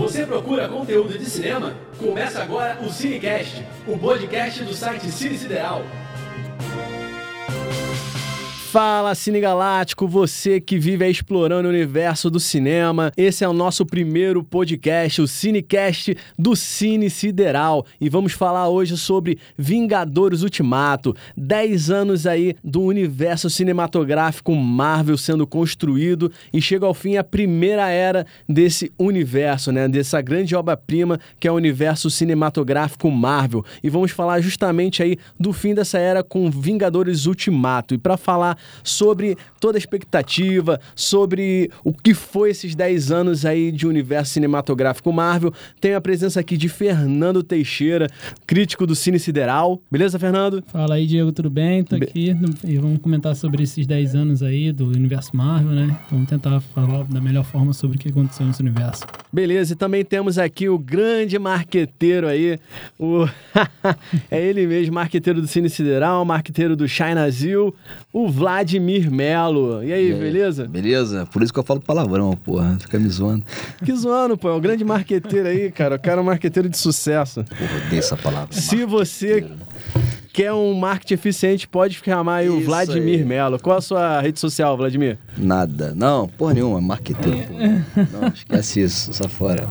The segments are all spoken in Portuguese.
Você procura conteúdo de cinema? Começa agora o Cinecast, o podcast do site Cine Sideral. Fala Cine Galáctico, você que vive explorando o universo do cinema. Esse é o nosso primeiro podcast, o Cinecast do Cine Sideral. E vamos falar hoje sobre Vingadores Ultimato. 10 anos aí do universo cinematográfico Marvel sendo construído e chega ao fim a primeira era desse universo, né? Dessa grande obra-prima que é o universo cinematográfico Marvel. E vamos falar justamente aí do fim dessa era com Vingadores Ultimato. E para falar sobre toda a expectativa, sobre o que foi esses 10 anos aí de universo cinematográfico Marvel. Tenho a presença aqui de Fernando Teixeira, crítico do Cine Sideral. Beleza, Fernando? Fala aí, Diego, tudo bem? Tô aqui e vamos comentar sobre esses 10 anos aí do universo Marvel, né? Vamos tentar falar da melhor forma sobre o que aconteceu nesse universo. Beleza, e também temos aqui o grande marqueteiro aí, o é ele mesmo, marqueteiro do Cine Sideral, marqueteiro do China Zil, o Vladimir Melo. E aí, E aí? beleza? Beleza? Por isso que eu falo palavrão, porra. Fica me zoando. Que zoando, pô. É um grande marqueteiro aí, cara. O cara é um marqueteiro de sucesso. Porra, odeio essa palavra. Se você quer um marketing eficiente, pode chamar aí o Vladimir aí. Melo. Qual a sua rede social, Vladimir? Nada. Não, porra nenhuma. Marqueteiro, porra. Não, esquece isso. Só fora.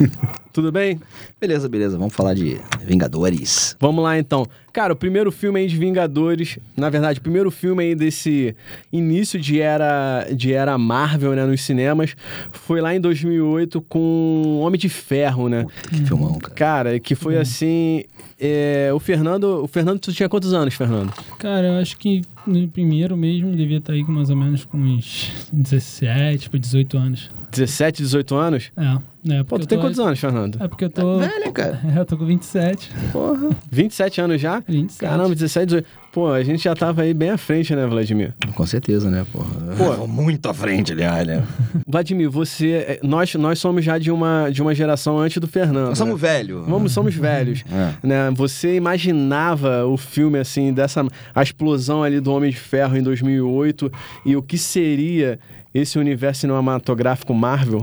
Tudo bem? Beleza, beleza. Vamos falar de Vingadores. Vamos lá então. Cara, o primeiro filme aí de Vingadores, na verdade, o primeiro filme aí desse início de era, de era Marvel, né, nos cinemas, foi lá em 2008 com Homem de Ferro, né? Que filmão, cara. Cara, que foi assim, é, o Fernando, o Fernando, tu tinha quantos anos, Fernando? Cara, eu acho que no primeiro mesmo devia estar aí com mais ou menos com uns 17, tipo 18 anos. 17, 18 anos? É, é Pô, tu tem tô- quantos anos, Fernando? É porque eu tô... Velho, hein, cara? É, eu tô com 27. Porra. 27 anos já? 27. Caramba, 17, 18. Pô, a gente já tava aí bem à frente, né, Vladimir? Com certeza, né, porra? Pô. muito à frente, aliás, né? Vladimir, você. é, Nós, nós somos já de uma, de uma geração antes do Fernando. Nós somos né? velho. Vamos, somos velhos. É. Né? Você imaginava o filme assim, dessa a explosão ali do Homem de Ferro em 2008 e o que seria esse universo cinematográfico Marvel?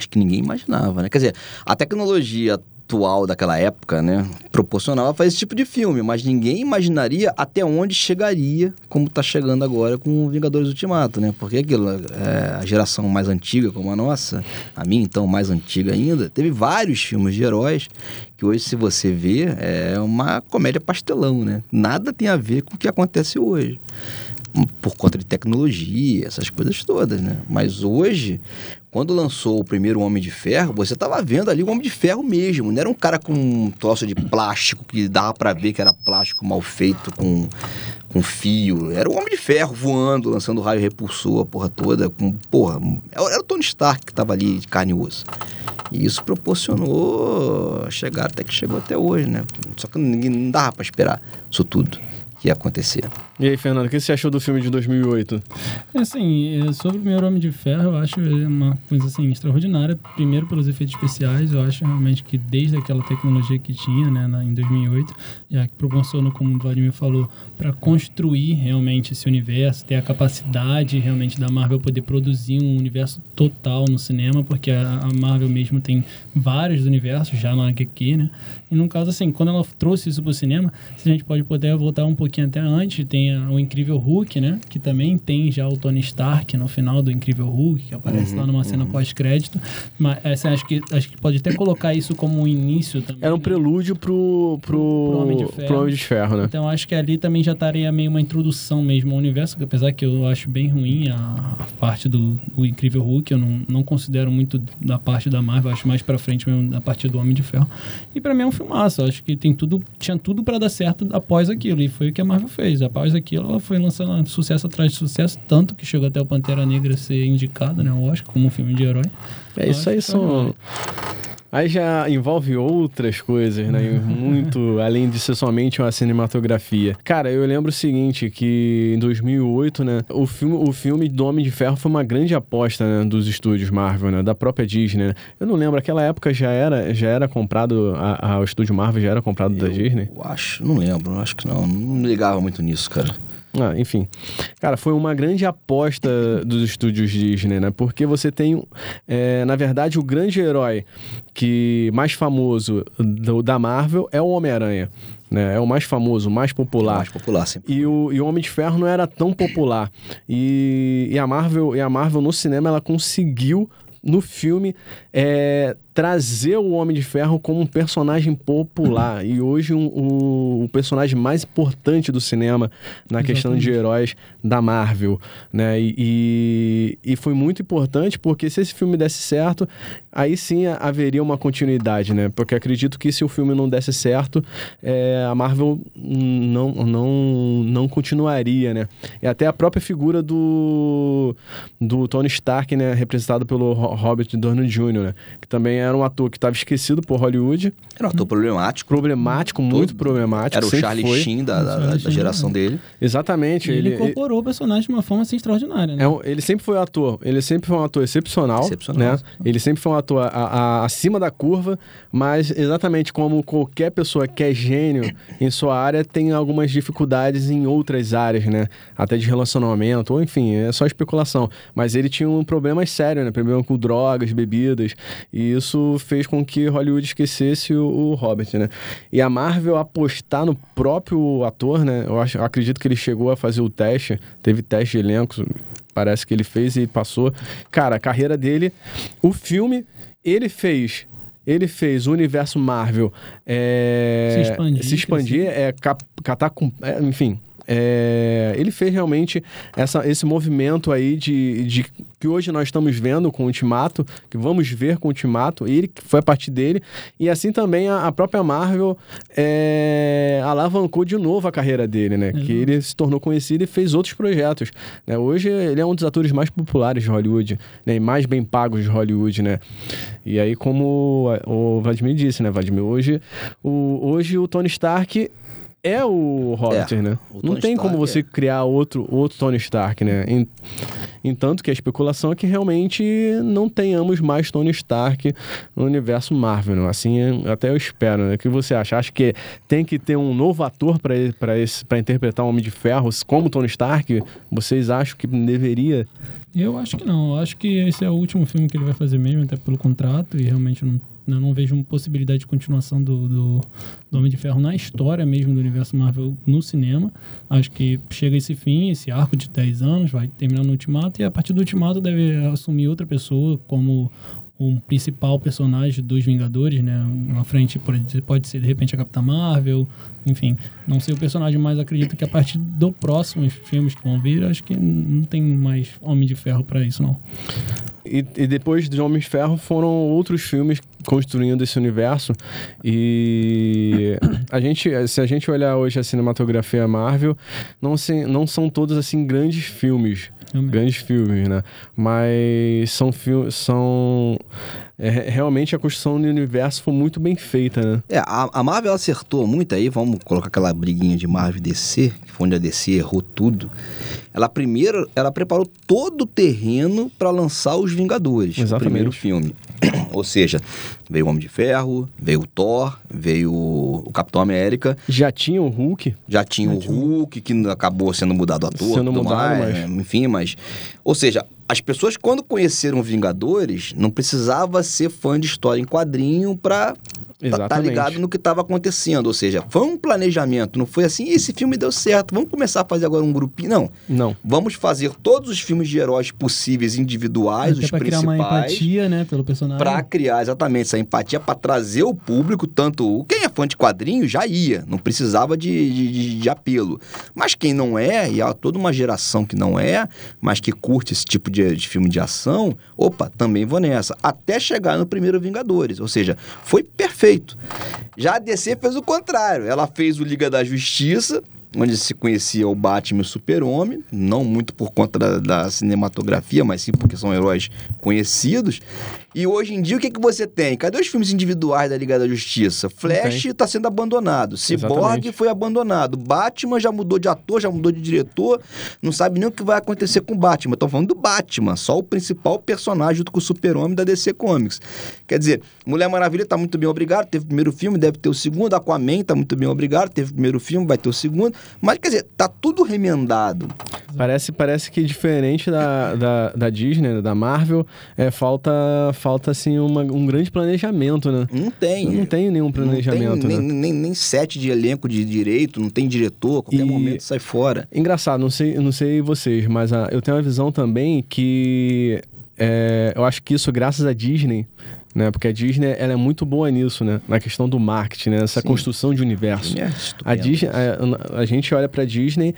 Acho que ninguém imaginava, né? Quer dizer, a tecnologia atual daquela época, né, proporcionava fazer esse tipo de filme, mas ninguém imaginaria até onde chegaria, como tá chegando agora com Vingadores Ultimato, né? Porque aquilo, é, a geração mais antiga como a nossa, a minha então mais antiga ainda, teve vários filmes de heróis que hoje, se você ver, é uma comédia pastelão, né? Nada tem a ver com o que acontece hoje por conta de tecnologia, essas coisas todas, né? Mas hoje, quando lançou o primeiro Homem de Ferro, você tava vendo ali o Homem de Ferro mesmo. Não era um cara com um troço de plástico que dava pra ver que era plástico mal feito, com, com fio. Era o Homem de Ferro voando, lançando raio repulsor, a porra toda. Com, porra, era o Tony Stark que tava ali de carne e osso. E isso proporcionou chegar até que chegou até hoje, né? Só que ninguém não dava pra esperar isso tudo que ia acontecer. E aí, Fernando, o que você achou do filme de 2008? Assim, é, sobre o primeiro Homem de Ferro, eu acho uma coisa assim extraordinária. Primeiro pelos efeitos especiais, eu acho realmente que desde aquela tecnologia que tinha, né, na, em 2008, já que proporcionou, como o Vladimir falou, para construir realmente esse universo, ter a capacidade realmente da Marvel poder produzir um universo total no cinema, porque a, a Marvel mesmo tem vários universos já na HQ, né? E no caso assim, quando ela trouxe isso pro cinema, se a gente pode poder voltar um pouquinho até antes, tem o Incrível Hulk, né? Que também tem já o Tony Stark no final do Incrível Hulk, que aparece lá numa cena pós-crédito. Mas essa, acho, que, acho que pode até colocar isso como um início também. Era um né? prelúdio pro, pro, Pro Homem de Ferro. pro Homem de Ferro, né? Então acho que ali também já estaria meio uma introdução mesmo ao universo, que apesar que eu acho bem ruim a, a parte do o Incrível Hulk, eu não, não considero muito da parte da Marvel, acho mais pra frente mesmo da parte do Homem de Ferro. E pra mim é um filmaço, acho que tem tudo, tinha tudo pra dar certo após aquilo, e foi o que a Marvel fez. Após aquilo, ela foi lançando sucesso atrás de sucesso, tanto que chegou até o Pantera Negra ser indicado, né, eu acho, como um filme de herói. É isso Eu aí, que são. Aí já envolve outras coisas, né? Muito além de ser somente uma cinematografia. Cara, eu lembro o seguinte, que em 2008, né? O filme, o filme do Homem de Ferro foi uma grande aposta né, dos estúdios Marvel, né? Da própria Disney, né? Eu não lembro, aquela época já era, já era comprado, a, a- o estúdio Marvel já era comprado da Disney? Eu acho, não lembro, acho que não. Não ligava muito nisso, cara. Ah, enfim. Cara, foi uma grande aposta dos estúdios Disney, né? Porque você tem, é, na verdade, o grande herói que mais famoso do, da Marvel é o Homem-Aranha. Né? É o mais famoso, o mais popular. Mais popular, sim. E o, e o Homem de Ferro não era tão popular. E, e, a Marvel, e a Marvel no cinema ela conseguiu no filme é, trazer o Homem de Ferro como um personagem popular e hoje um, um, o personagem mais importante do cinema na Exatamente. questão de heróis da Marvel, né? E, e, e, foi muito importante porque se esse filme desse certo, aí sim haveria uma continuidade, né? Porque acredito que se o filme não desse certo, é, a Marvel não, não, não continuaria, né? E até a própria figura do, do Tony Stark, né? Representado pelo Robert Downey Jr., né? Que também era um ator que estava esquecido por Hollywood. Era um ator problemático. Problemático, muito Todo, problemático. Era o Charlie foi. Sheen da, da, da, da geração dele. Exatamente. ele, ele incorporou o personagem de uma forma assim, extraordinária, né? É, ele sempre foi um ator, ele sempre foi um ator excepcional, excepcional. Né? Ele sempre foi um ator a, a, acima da curva, mas exatamente como qualquer pessoa que é gênio em sua área tem algumas dificuldades em outras áreas, né? Até de relacionamento, ou enfim, é só especulação. Mas ele tinha um problema sério, né? Problema com drogas, bebidas, e isso fez com que Hollywood esquecesse o, o Robert, né? E a Marvel apostar no próprio ator, né? Eu, acho, eu acredito que ele chegou a fazer o teste, teve teste de elenco, parece que ele fez e passou. Cara, a carreira dele, o filme, ele fez ele fez o universo Marvel é, se expandir, se expandir é, catar com. É, enfim, é, ele fez realmente essa, esse movimento aí de, de que hoje nós estamos vendo com o Ultimato, que vamos ver com o Ultimato, ele foi a partir dele, e assim também a, a própria Marvel é, alavancou de novo a carreira dele, né? Uhum. Que ele se tornou conhecido e fez outros projetos. Né? Hoje ele é um dos atores mais populares de Hollywood, né? E mais bem pagos de Hollywood, né? E aí, como o Vladimir disse, né, Vladimir? Hoje o, hoje o Tony Stark é o Robert, é, né? O não tem Stark como você é. criar outro, outro Tony Stark, né? Em, entanto que a especulação é que realmente não tenhamos mais Tony Stark no universo Marvel. Né? Assim, até eu espero, né? O que você acha? Acha que tem que ter um novo ator para interpretar o Homem de Ferro como Tony Stark? Vocês acham que deveria eu acho que não. Eu acho que esse é o último filme que ele vai fazer mesmo, até pelo contrato, e realmente não eu não vejo uma possibilidade de continuação do, do, do, Homem de Ferro na história mesmo do universo Marvel no cinema. Acho que chega esse fim, esse arco de 10 anos, vai terminar no Ultimato, e a partir do Ultimato deve assumir outra pessoa como o principal personagem dos Vingadores, né? Na frente pode, pode ser, de repente, a Capitã Marvel, enfim. Não sei o personagem, mas acredito que a partir dos próximos filmes que vão vir, acho que não tem mais Homem de Ferro para isso, não. E, e, depois de Homem de Ferro foram outros filmes construindo esse universo. E a gente, se a gente olhar hoje a cinematografia Marvel, não, se, não são todos assim grandes filmes grandes filmes, né? Mas são filmes. São. É, realmente a construção do universo foi muito bem feita, né? É, a, a Marvel acertou muito aí, vamos colocar aquela briguinha de Marvel e DC, que foi onde a DC errou tudo. Ela primeiro, ela preparou todo o terreno para lançar os Vingadores, Exatamente. o primeiro filme. Ou seja, veio o Homem de Ferro, veio o Thor, veio o Capitão América. Já tinha o Hulk. Já tinha Já o Hulk, que acabou sendo mudado ator, sendo mudado, mais, mas... enfim, mas... Ou seja, as pessoas quando conheceram Vingadores, não precisava ser fã de história em quadrinho para Tá, tá ligado no que estava acontecendo. Ou seja, foi um planejamento, não foi assim, esse filme deu certo, vamos começar a fazer agora um grupinho. Não. Não. Vamos fazer todos os filmes de heróis possíveis, individuais, Até os pra principais. criar uma empatia, né, pelo personagem. Pra criar, exatamente, essa empatia, para trazer o público, tanto quem é fã de quadrinho já ia, não precisava de, de, de apelo. Mas quem não é, e há toda uma geração que não é, mas que curte esse tipo de, de filme de ação, opa, também vou nessa. Até chegar no primeiro Vingadores. Ou seja, foi perfeito feito. Já a DC fez o contrário. Ela fez o Liga da Justiça, onde se conhecia o Batman e o Super-Homem, não muito por conta da, da, cinematografia, mas sim porque são heróis conhecidos. E hoje em dia, o que, que você tem? Cadê os filmes individuais da Liga da Justiça? Flash está sendo abandonado. Cyborg foi abandonado. Batman já mudou de ator, já mudou de diretor. Não sabe nem o que vai acontecer com o Batman. Estão falando do Batman, só o principal personagem junto com o Super-Homem da DC Comics. Quer dizer, Mulher Maravilha tá muito bem, obrigado. Teve o primeiro filme, deve ter o segundo. Aquaman tá muito bem, obrigado. Teve o primeiro filme, vai ter o segundo. Mas, quer dizer, tá tudo remendado. Parece, parece que diferente da, da, da Disney, né, da Marvel, é, falta, falta assim, uma- um grande planejamento, né? Não tem. Não tem nenhum planejamento, não tem né? nem, nem, nem sete de elenco de direito, não tem diretor, a qualquer E- momento sai fora. Engraçado, não sei, não sei vocês, mas ah, eu tenho uma visão também que é, eu acho que isso graças à Disney, né? Porque a Disney ela é muito boa nisso, né? Na questão do marketing, né? Essa Sim. construção de universo. É A. Disney, a, a gente olha pra Disney,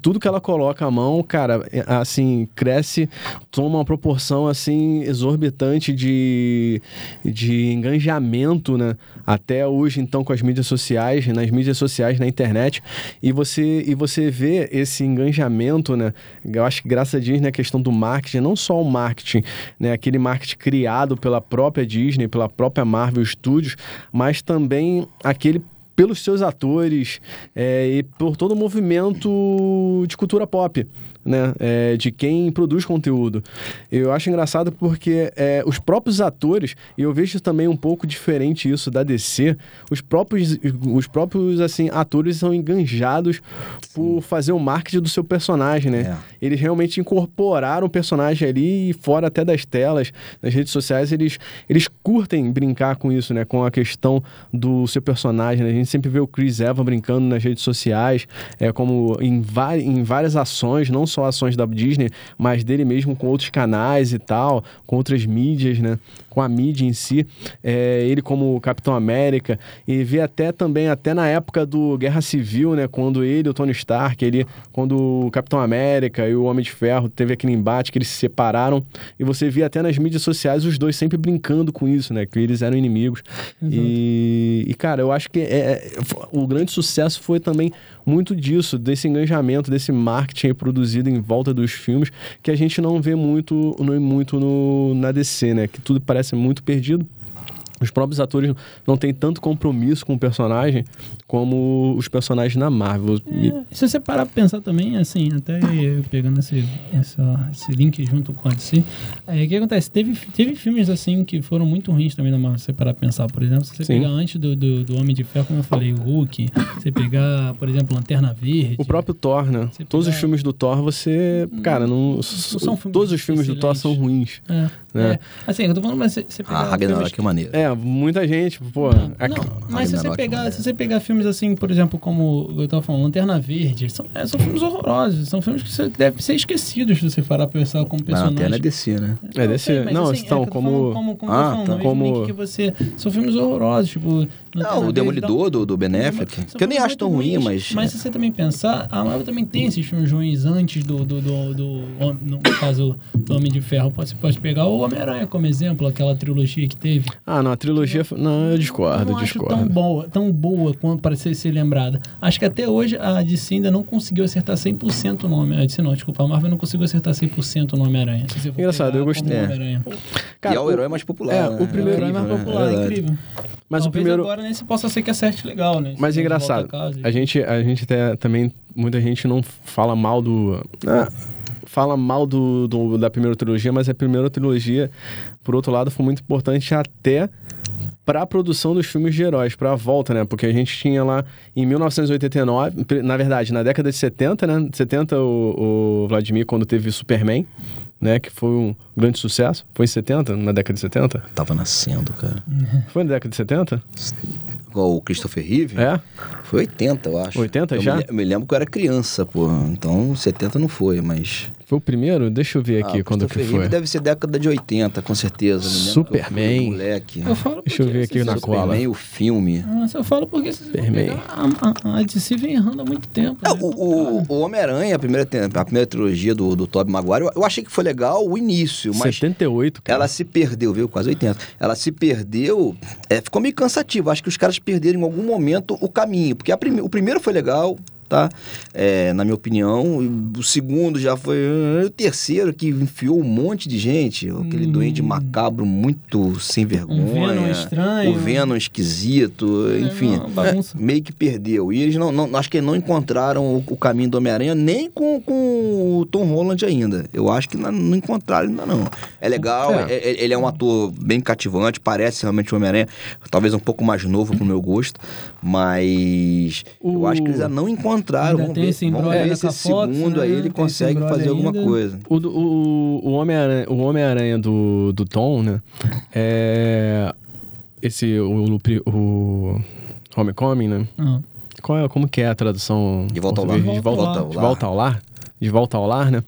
tudo que ela coloca à mão, cara, é, assim, cresce, toma uma proporção, assim, exorbitante de, de engajamento, né? Até hoje, então, com as mídias sociais, nas mídias sociais, na internet, e você, e você vê esse engajamento, né? Eu acho que graças a Disney, a questão do marketing, não só o marketing, né? Aquele marketing criado pela própria Disney, pela própria Marvel Studios, mas também aquele pelos seus atores é, e por todo o movimento de cultura pop, né? É, de quem produz conteúdo. Eu acho engraçado porque é, os próprios atores, e eu vejo também um pouco diferente isso da DC, os próprios, os próprios assim, atores são enganjados por fazer o marketing do seu personagem, né? É. Eles realmente incorporaram o personagem ali e fora até das telas, nas redes sociais, eles, eles curtem brincar com isso, né? Com a questão do seu personagem, né? A gente sempre vê o Chris Evans brincando nas redes sociais, é como em, em várias ações, não só ações da Disney, mas dele mesmo com outros canais e tal, com outras mídias, né? Com a mídia em si. É, ele como Capitão América, e vê até também, até na época do Guerra Civil, né? Quando ele, o Tony Stark, ele, quando o Capitão América e o Homem de Ferro teve aquele embate que eles se separaram, e você via até nas mídias sociais os dois sempre brincando com isso, né? Que eles eram inimigos. E, e, cara, eu acho que é, é, o grande sucesso foi também muito disso, desse engajamento, desse marketing produzido em volta dos filmes, que a gente não vê muito, não, muito no, na DC, né? Que tudo parece muito perdido. Os próprios atores não têm tanto compromisso com o personagem como os personagens na Marvel. É, se você parar pra pensar também, assim, até eu pegando esse, essa- esse link junto com a DC, é, o que acontece? Teve, teve filmes, assim, que foram muito ruins também na Marvel, se você parar pra pensar, por exemplo, se você Sim. pegar antes do, do, do Homem de Ferro, como eu falei, o Hulk, você pegar, por exemplo, Lanterna Verde... O próprio Thor, né? Você Todos os pegar- filmes do Thor, você. Cara, não. são filmes todos os filmes do Thor excelentes. são ruins. É, né? é. Assim, eu tô falando, mas você, você pegar Ah, Ragnarok que maneiro. É, muita gente, pô. Não, a- não, mas se você, pegar, se você pegar filmes assim, por exemplo, como eu tava falando, Lanterna Verde, são, é, são filmes horrorosos. São filmes que você devem ser esquecidos se você parar pra pensar como personagem. Lanterna é DC, né? É desse- mas não, assim, então, é como- falando como, como, Ah, tá. Como- que você. São filmes horrorosos, tipo. Não, o Verde, Demolidor então- do, do Ben Affleck, São que eu nem acho tão ruim, mas... Mas se você também pensar, a Marvel também tem esses filmes ruins antes do. do, do, do- no caso do Homem de Ferro. Pode, você pode pegar o Homem-Aranha como exemplo, aquela trilogia que teve. Ah, não, a trilogia. Não, eu discordo, não discordo. tão boa, tão boa quanto para ser, ser lembrada. Acho que até hoje a DC ainda não conseguiu acertar 100% no Homem-Aranha. Não, desculpa, a Marvel não conseguiu acertar 100% no Homem-Aranha. Se você for Engraçado, eu gostei. É. Cara, e é o o- herói mais popular, é, né? o primeiro o herói mais né? popular, é verdade. incrível. Mas o Talvez primeiro. agora nesse possa ser que acerte legal, né? Mas Se engraçado, a casa a gente, a gente até, também, muita gente não fala mal do. ah, fala mal do, do- da primeira trilogia, mas a primeira trilogia, por outro lado, foi muito importante até para a produção dos filmes de heróis, para a volta, né? Porque a gente tinha lá em 1989, pre- na verdade, na década de 70, né? 70 o, o Vladimir quando teve Superman, né, que foi um grande sucesso. Foi em 70, na década de 70? Tava nascendo, cara. Foi na década de 70? Igual o Christopher Reeve. É? Foi 80, eu acho. 80 eu já? Me, le- me lembro que eu era criança, pô. Então 70 não foi, mas. Foi o primeiro? Deixa eu ver aqui Ah, quando que foi. Reeve deve ser década de 80, com certeza. Fui Superman. Moleque. Eu falo Deixa eu porque ver aqui na cola. Superman, o filme. Nossa, eu falo porque Superman. a, a, a DC vem errando há muito tempo. É, né? o, o, o Homem-Aranha, a primeira, a primeira trilogia do, do Tobey Maguire, eu, eu achei que foi legal o início, mas 78, cara. ela se perdeu, viu? Quase 80. Ela se perdeu, é, ficou meio cansativo. Acho que os caras perderam em algum momento o caminho, porque a prime- o primeiro foi legal, tá? É, na minha opinião. O segundo já foi. O terceiro que enfiou um monte de gente. Aquele Hum. doente macabro muito sem vergonha. Um Venom estranho. O Venom esquisito, enfim. uma bagunça. é, meio que perdeu. E eles não, não- acho que não encontraram o, o caminho do Homem-Aranha nem com, com o Tom Holland ainda. Eu acho que não, não encontraram ainda não. É legal, É. é- é- ele é um ator bem cativante, parece realmente o Homem-Aranha, talvez um pouco mais novo pro meu gosto, mas eu O- acho que eles ainda não encontraram. Ainda Vamos tem ver, esse vamos ver se esse Fox, segundo né? aí ele Tem consegue fazer alguma ainda. coisa. O, o, o Homem-Aranha o Homem-Aranha do, do Tom, né? É. Esse. O, o, o Homecoming, né? Ah. Qual é, como que é a tradução? De volta ao lar. De volta, de volta ao lar? De volta ao lar, né?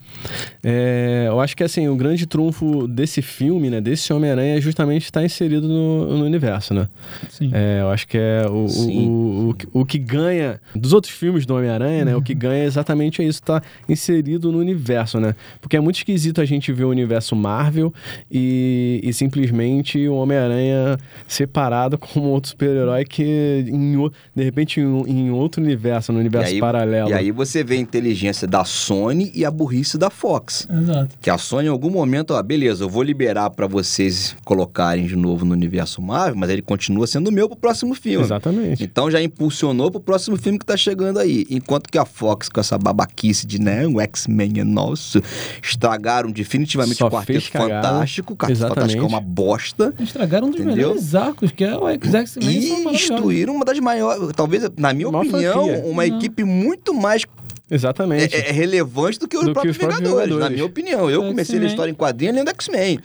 É, eu acho que assim, o grande trunfo desse filme, né? Desse Homem-Aranha é justamente estar inserido no, no universo, né? Sim. É, eu acho que é o, o, o, o, que- o que ganha dos outros filmes do Homem-Aranha, né? O que ganha exatamente é isso, tá inserido no universo, né? Porque é muito esquisito a gente ver o universo Marvel e, e simplesmente o Homem-Aranha separado como outro super-herói que, em, de repente, em, em outro universo, no universo aí- paralelo. E aí você vê a inteligência da Sony e a burrice da Fox. Exato. Que a Sony, em algum momento, ó, beleza, eu vou liberar pra vocês colocarem de novo no universo Marvel, mas ele continua sendo meu pro próximo filme. Exatamente. Então já impulsionou pro próximo filme que tá chegando aí. Enquanto que a Fox, com essa babaquice de, né, o X-Men é nosso, estragaram definitivamente Só o Quarteto. Fantástico. O Quarteto Exatamente. Fantástico é uma bosta. Estragaram um dos Entendeu? melhores arcos, que é o X-Men. E destruíram uma das maiores, talvez, na minha Uma opinião, franquia. uma Não. equipe muito mais Exatamente. é, é relevante do que os Do que próprios os próprios Vingadores, Vingadores. na minha opinião. Eu É, comecei a história em quadrinho lendo X-Men.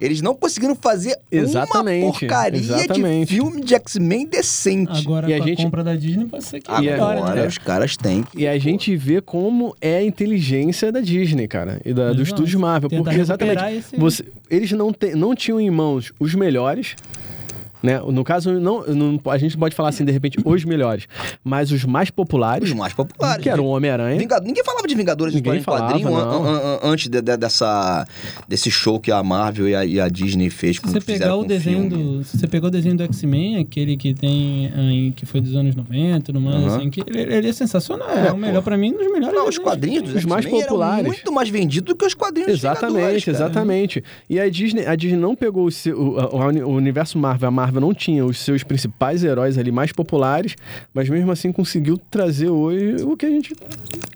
Eles não conseguiram fazer Exatamente, uma porcaria exatamente. de filme de X-Men decente. Agora, E a com a gente- compra da Disney, pode ser que E é- Agora né? os caras têm que... E a gente vê como é a inteligência da Disney, cara, e da, do Exato. estúdio Marvel. Porque exatamente, você, eles não, te- não tinham em mãos os melhores, né? No caso, não, não- a gente pode falar assim, de repente, os melhores, mas os mais populares, Os mais populares. que eram o Homem-Aranha. Vingado- Ninguém falava de Vingadores Ninguém em quadrinho falava, an- an- an- antes de- de- dessa, desse show que a Marvel e a, e a Disney fez Se com você pegar o desenho filme. do. Se você pegar o desenho do X-Men, aquele que tem. que foi dos anos 90 tudo mais, Aham. assim, que ele, ele é sensacional. É, É, o melhor pô. pra mim, um dos melhores. Não, os quadrinhos dos Os mais populares. muito mais vendidos do que os quadrinhos dos Vingadores, Exatamente, exatamente. E a Disney, a Disney não pegou o, o- o universo Marvel, a Marvel não tinha os seus principais heróis ali mais populares, mas mesmo assim conseguiu trazer hoje o que a gente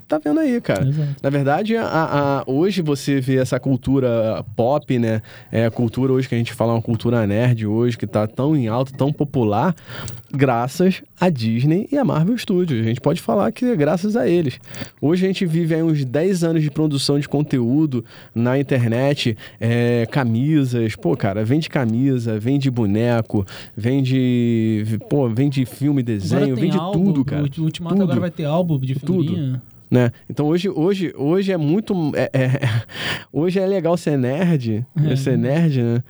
tá vendo aí, cara. Exato. Na verdade, a, a- hoje você vê essa cultura pop, né? É a cultura hoje que a gente fala, uma cultura nerd hoje, que tá tão em alta, tão popular, graças a Disney e a Marvel Studios. A gente pode falar que é graças a eles. Hoje a gente vive aí uns 10 anos de produção de conteúdo na internet, é, camisas, pô, cara, vende camisa, vende boneco, vende, pô, vende filme, desenho, vende álbum, tudo, cara. O Ultimato Tudo. agora vai ter álbum de Tudo. figurinha. né? Então hoje, hoje, hoje é muito. é- é- hoje é legal ser nerd, É. ser nerd, né?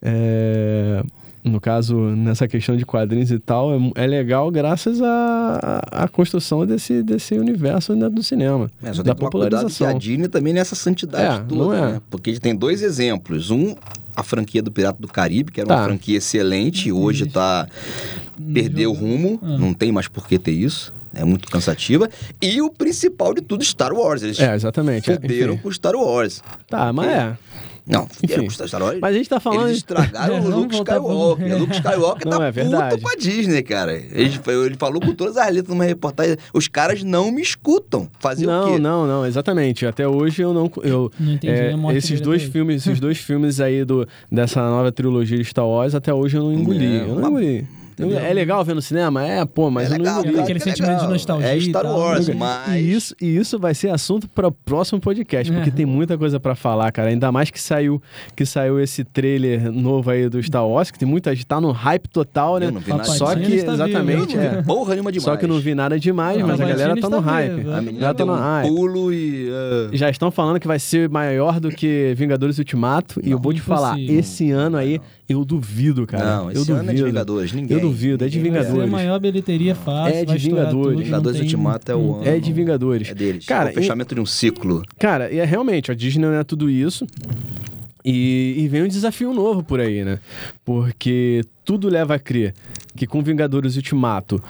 É, no caso, nessa questão de quadrinhos e tal, é, é legal graças à, à construção desse, desse universo né, do cinema. É, só da tem que a popularização. Disney também nessa santidade É, toda, não é. né? Porque a gente tem dois exemplos. Um, a franquia do Pirata do Caribe, que era uma Tá. franquia excelente, e hoje tá... Perdeu o rumo, Ah. não tem mais por que ter isso. É muito cansativa. E o principal de tudo, Star Wars. Eles É, exatamente. é, fuderam com Star Wars. Tá, mas é. Não, fuderam com Star Wars. Mas a gente tá falando. Eles estragaram É, o Luke pro- Skywalker. O Luke Skywalker Não, tá é verdade. puto com a Disney, cara. Ele, ele falou com todas as letras numa reportagem. Os caras não me escutam. Fazer o Não, quê? não, não, exatamente. Até hoje eu não. Eu, Não entendi é, esses dois filmes, esses dois filmes aí do, dessa nova trilogia de Star Wars, até hoje eu não engoli. É, eu não uma- engoli. Eu- É legal ver no cinema? É, pô, mas é eu legal, não claro Aquele que é sentimento de legal. nostalgia É e Star. Wars, E mas... E isso, e isso vai ser assunto para o próximo podcast, porque É. tem muita coisa para falar, cara. Ainda mais que saiu, que saiu esse trailer novo aí do Star Wars, que tem muita gente tá no hype total, né? Eu não vi nada Só disso. que Ele está exatamente, vivo. é. Porra nenhuma demais. Só que eu não vi nada demais, Não, mas a galera tá no está hype. vivo, A é. menina Já tá no hype. pulo e... ah, Já estão falando que vai ser maior do que Vingadores Ultimato. e eu vou te falar, impossível. esse ano aí, eu duvido, cara. Não, eu esse duvido. ano é de Vingadores. Ninguém. Eu duvido, é de ninguém Vai ser a Vingadores. maior bilheteria fácil. É de Vingadores. tudo, Vingadores tem- Ultimato é o ano. É de Vingadores. É deles. Cara, é o fechamento de um ciclo. Cara, e é realmente, a Disney não é tudo isso. E, e vem um desafio novo por aí, né? Porque tudo leva a crer que com Vingadores Ultimato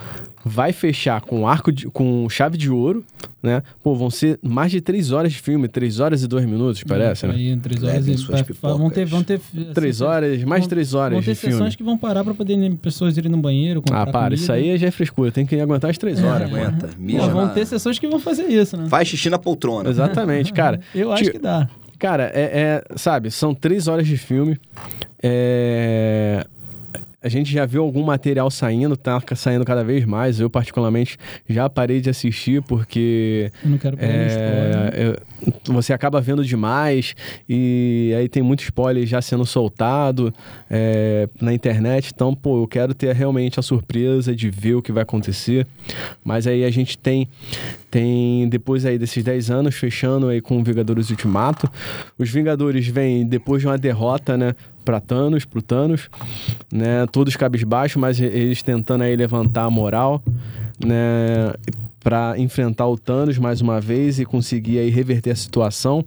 vai fechar com arco de, com chave de ouro, né? Pô, vão ser mais de três horas de filme, três horas e dois minutos, parece, né? Aí, três horas Levem e suas pra- vão ter, vão ter assim, Três horas, mais de vão- três horas Vão de ter filme. sessões que vão parar pra poder pessoas irem no banheiro, Ah, para, comida. isso aí já é frescura, tem que aguentar as três horas. mano. Aguenta. Pô, Mija vão na- ter sessões que vão fazer isso, né? Faz xixi na poltrona. Exatamente, cara. Eu acho Ti- que dá. Cara, é, é, sabe, são três horas de filme. É, A gente já viu algum material saindo, tá saindo cada vez mais. Eu, particularmente, já parei de assistir porque Eu não quero pegar spoiler. é, eu- você acaba vendo demais e aí tem muito spoiler já sendo soltado é, na internet. Então, pô, eu quero ter realmente a surpresa de ver o que vai acontecer. Mas aí a gente tem, tem depois aí desses 10 anos, fechando aí com Vingadores Ultimato. Os Vingadores vêm depois de uma derrota, né? Pra Thanos, pro Thanos, né? Todos cabisbaixo, mas eles tentando aí levantar a moral, né? Pra enfrentar o Thanos mais uma vez e conseguir aí reverter a situação.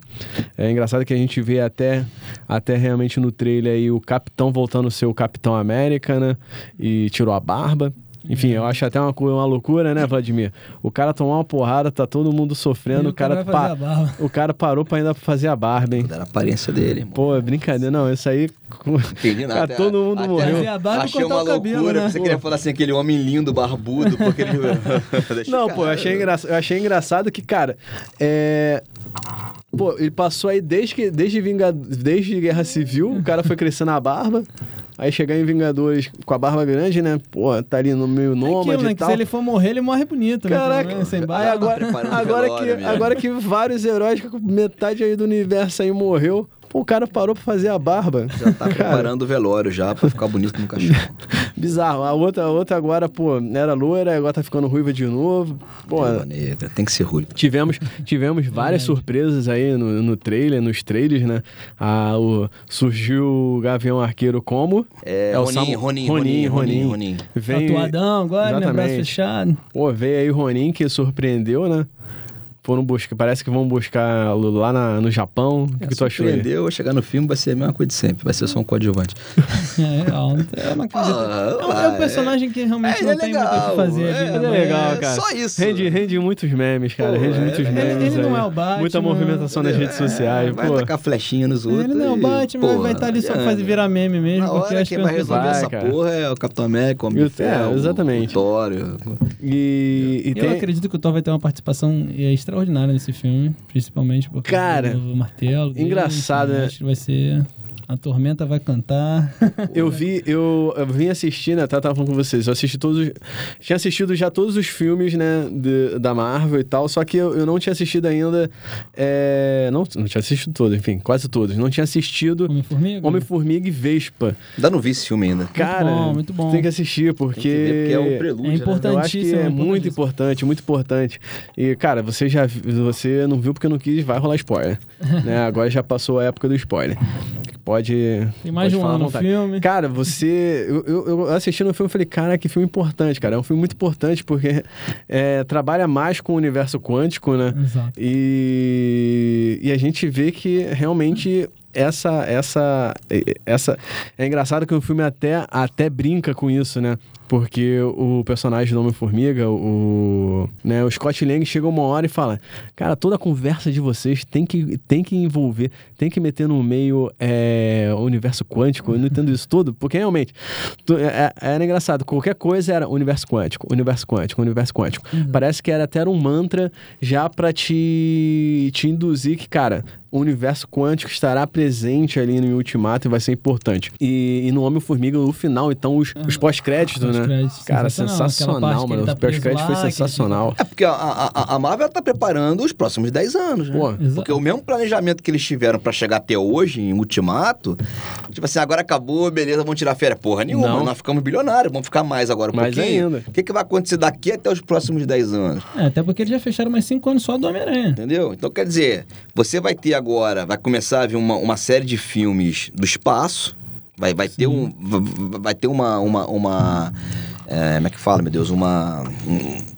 É engraçado que a gente vê até, até realmente no trailer aí o Capitão voltando a ser o Capitão América, né? E tirou a barba. Enfim, eu acho até uma, uma loucura, né, Vladimir? O cara tomou uma porrada, tá todo mundo sofrendo, o cara, pa- o cara parou pra ainda fazer a barba, hein? Era a aparência dele, irmão. Pô, é brincadeira. Não, isso aí. Entendi nada. Cara, todo mundo Até morreu. A barba Achei uma o cabelo, loucura. né? Você queria falar assim, aquele homem lindo, barbudo, porque ele... Não, pô, eu achei, engra... eu achei engraçado que, cara, é. Pô, ele passou aí desde que desde Vinga... desde Guerra Civil, o cara foi crescendo a barba. Aí chegar em Vingadores com a barba grande, né? Pô, tá ali no meio É nômade aquilo, né? e tal. se ele for morrer, ele morre bonito, né? Caraca, Sem aí barba. agora, agora, velório que, agora que vários heróis, metade aí do universo aí morreu, pô, o cara parou pra fazer a barba. Já tá preparando o velório já pra ficar bonito no caixão. Bizarro. A outra, a outra agora, pô, era loira, agora tá ficando ruiva de novo. Pô, negra, tem que ser ruim. Tivemos, tivemos várias surpresas aí no, no trailer, nos trailers, né? Ah, o, surgiu o Gavião Arqueiro como? É, o Ronin, Samu- Ronin, Ronin, Ronin, Ronin, Ronin. Vem, Tatuadão agora, né? Braço fechado. Pô, veio aí Ronin que surpreendeu, né? Foram buscar, parece que vão buscar lá na- no Japão. O que, que tu achou aí? Surpreendeu, chegar no filme, vai ser a mesma coisa de sempre. Vai ser só um coadjuvante. É. Eu não acredito. Ah, é, um, é um personagem que realmente É, não é tem muito o que legal, fazer é, né? é legal, cara. só isso. Rende, rende muitos memes, cara. Pô, rende é, muitos memes. ele não é o Batman. Muita movimentação nas redes sociais. vai pô. tacar flechinha nos outros. Ele não é o Batman, pô, vai estar ali só pra fazer virar meme mesmo. Na porque hora acho quem que vai resolver Vai, essa cara. porra é o Capitão América, o Homem de é, exatamente. o Thor. o- E, Eu acredito que o Thor vai ter uma participação é, extraordinária nesse filme, principalmente porque Cara, do martelo. dele, engraçado, enfim, né? Acho que vai ser. A tormenta vai cantar. Eu vi, eu, eu vim assistir, né? Tá, tava falando com vocês. Eu assisti todos. os- Tinha assistido já todos os filmes, né? de- da Marvel e tal. Só que eu, eu não tinha assistido ainda. é, não, não tinha assistido todos, enfim, quase todos. Não tinha assistido Homem-Formiga? Homem-Formiga e Vespa. Ainda não vi esse filme ainda. Cara, bom, muito bom. tem que assistir, porque. que ver, porque é o prelúdio. É né? importante. Eu acho que Importantíssimo, é muito importantíssimo. importante, muito importante. E, cara, você já você não viu porque não quis, vai rolar spoiler. né? Agora já passou a época do spoiler. Pode. Tem mais de pode um falar à ano no filme. Cara, você. Eu, eu, eu assistindo o filme e falei, cara, que filme importante, cara. É um filme muito importante porque é, trabalha mais com o universo quântico, né? Exato. E, e a gente vê que realmente essa essa essa é engraçado que o filme até até brinca com isso, né? Porque o personagem do Homem-Formiga, o, né, o Scott Lang chega uma hora e fala: Cara, toda a conversa de vocês tem que, tem que envolver, tem que meter no meio é, o universo quântico. Eu não entendo isso tudo, porque realmente é- é- era engraçado. Qualquer coisa era universo quântico, universo quântico, universo quântico. Parece que era até um mantra já pra te, te induzir que, cara, o universo quântico estará presente ali no Ultimato e vai ser importante. E, e no Homem-Formiga, no final, então, os, os pós-créditos, né? Cara, sensacional. Mano. tá Os pós-créditos preso foi sensacional. É porque a, a, a Marvel tá preparando os próximos 10 anos, né? Pô, Exato. Porque o mesmo planejamento que eles tiveram pra chegar até hoje, em Ultimato, tipo assim, agora acabou, beleza, vamos tirar férias. Porra nenhuma, Não. nós ficamos bilionários, vamos ficar mais agora um Mais pouquinho. ainda. O que, que vai acontecer daqui até os próximos 10 anos? É, até porque eles já fecharam mais cinco anos só do Homem-Aranha. Entendeu? Então, quer dizer, você vai ter agora, vai começar a vir uma, uma série de filmes do espaço, vai, vai ter um. vai- ter uma. uma, uma é, como é que fala, meu Deus? Uma.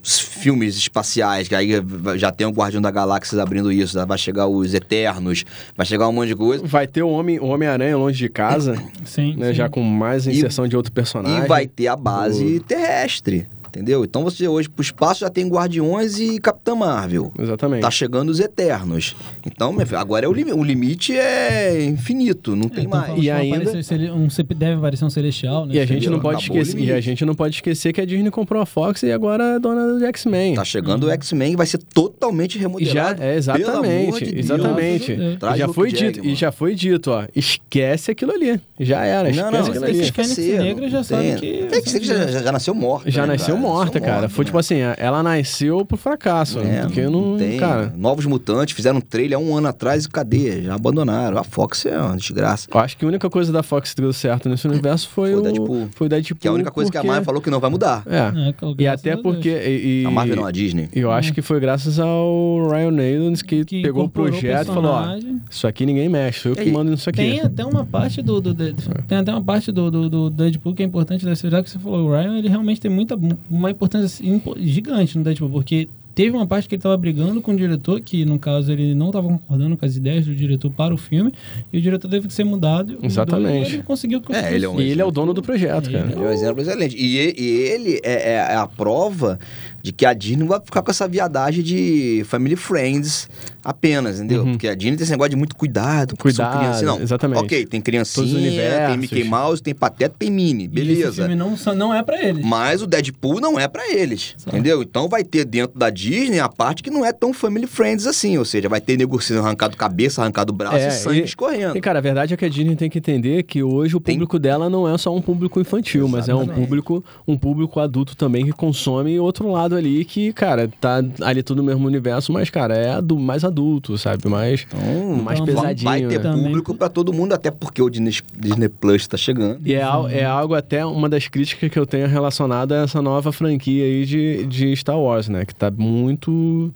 uns filmes espaciais, que aí já tem o Guardião da Galáxia abrindo isso, já vai chegar os Eternos, vai chegar um monte de coisa. Vai ter o Homem- o Homem-Aranha longe de casa, Sim. né? sim. Já com mais inserção de outro personagem. E vai ter a base terrestre. Entendeu? Então você hoje pro espaço já tem Guardiões e Capitã Marvel. Exatamente. Tá chegando os Eternos. Então, meu filho, agora é o, o limite é infinito, não tem Então, mais. E que ainda- um, deve aparecer um celestial, né? E a gente não pode Acabou esquecer, e a gente não pode esquecer que a Disney comprou a Fox e agora é dona do X-Men. Tá chegando o X-Men, vai ser totalmente E já, remodelado. é Pelo amor exatamente, de exatamente. Deus. E Traz já foi dito, e já foi dito, ó, esquece aquilo ali. Já era, Não, esquece não, aquilo tem ali. Esquecer, Negras já tem. que- Fênix Negra já, já, já nasceu morta. Já né, nasceu? Morta, cara. Foi né? tipo assim, ela nasceu pro fracasso. É, porque não, tem. cara. Novos Mutantes fizeram um trailer há um ano atrás e cadê? Já abandonaram. A Fox é uma desgraça. Eu acho que a única coisa da Fox que deu certo nesse universo foi, Foi o Deadpool. Foi o Deadpool. Que é a única coisa que a porque- Marvel falou que não vai mudar. É. É, aquela- E até porque. E, e- A Marvel não, a Disney. E eu acho que foi graças ao Ryan Reynolds que, Que pegou o incorporou o projeto e falou: ó, isso aqui ninguém mexe, sou eu que mando nisso aqui. Tem até uma parte do, do, do- tem até uma parte do, do, do Deadpool que é importante dessa já que você falou, o Ryan ele realmente tem muita uma importância assim, gigante no Deadpool, porque teve uma parte que ele estava brigando com o diretor, que no caso ele não estava concordando com as ideias do diretor para o filme, e o diretor teve que ser mudado. Exatamente. E ele conseguiu É, ele é um E ele é o dono do projeto, cara. Ele é um exemplo excelente. E, e- e ele é, é a prova de que a Disney não vai ficar com essa viadagem de family friends apenas, entendeu? Uhum. Porque a Disney tem esse negócio de muito cuidado. porque são Cuidado, crianças. Não, exatamente. Ok, tem criancinha, tem Mickey Mouse, tem Pateta, tem Minnie, E esse beleza. filme não, não é para eles. Mas o Deadpool não é pra eles, entendeu? Então vai ter dentro da Disney a parte que não é tão family friends assim, ou seja, vai ter nego sendo arrancado cabeça, arrancado braço É, e sangue e- escorrendo. E, cara, a verdade é que a Disney tem que entender que hoje o Tem- público dela não é só um público infantil, mas é um Exatamente. público, um público adulto também que consome outro lado ali que, cara, tá ali tudo no mesmo universo, mas, cara, é adu- mais adulto, sabe? Mais, Então, mais Então, pesadinho. vai ter? Também- público pra todo mundo, até porque o Disney, Disney Plus tá chegando. E é, al- é algo até uma das críticas que eu tenho relacionada a essa nova franquia aí de, de Star Wars, né? Que tá muito.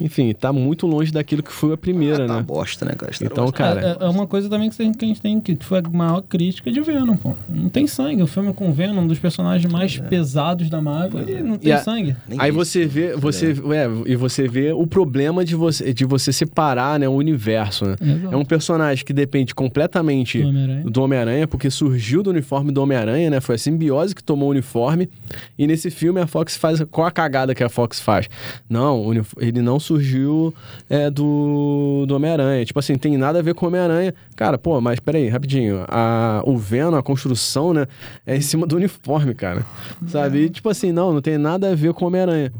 Enfim, tá muito longe daquilo que foi a primeira, Ah, tá né? bosta, né, cara? Star Então, Wars. cara. É, é uma coisa também que a gente- tem, que foi a maior crítica de Venom, pô. Não tem sangue. O filme com Venom, um dos personagens mais pesados da Marvel, e não tem É. E a- sangue. Nem Aí você vê, você, é, e você vê o problema de você, de você separar, né, o universo, né? É um personagem que depende completamente Do Homem-Aranha. Homem-Aranha, porque surgiu do uniforme do Homem-Aranha, né? Foi a simbiose que tomou o uniforme. E nesse filme a Fox faz qual a cagada que a Fox faz? Não, ele não surgiu é, do, do Homem-Aranha. Tipo assim, tem nada a ver com o Homem-Aranha. Cara, pô, mas peraí, rapidinho. A, o Venom, a construção, né? É em cima do uniforme, cara. Sabe? E, tipo assim, não, não tem nada a ver com Homem-Aranha.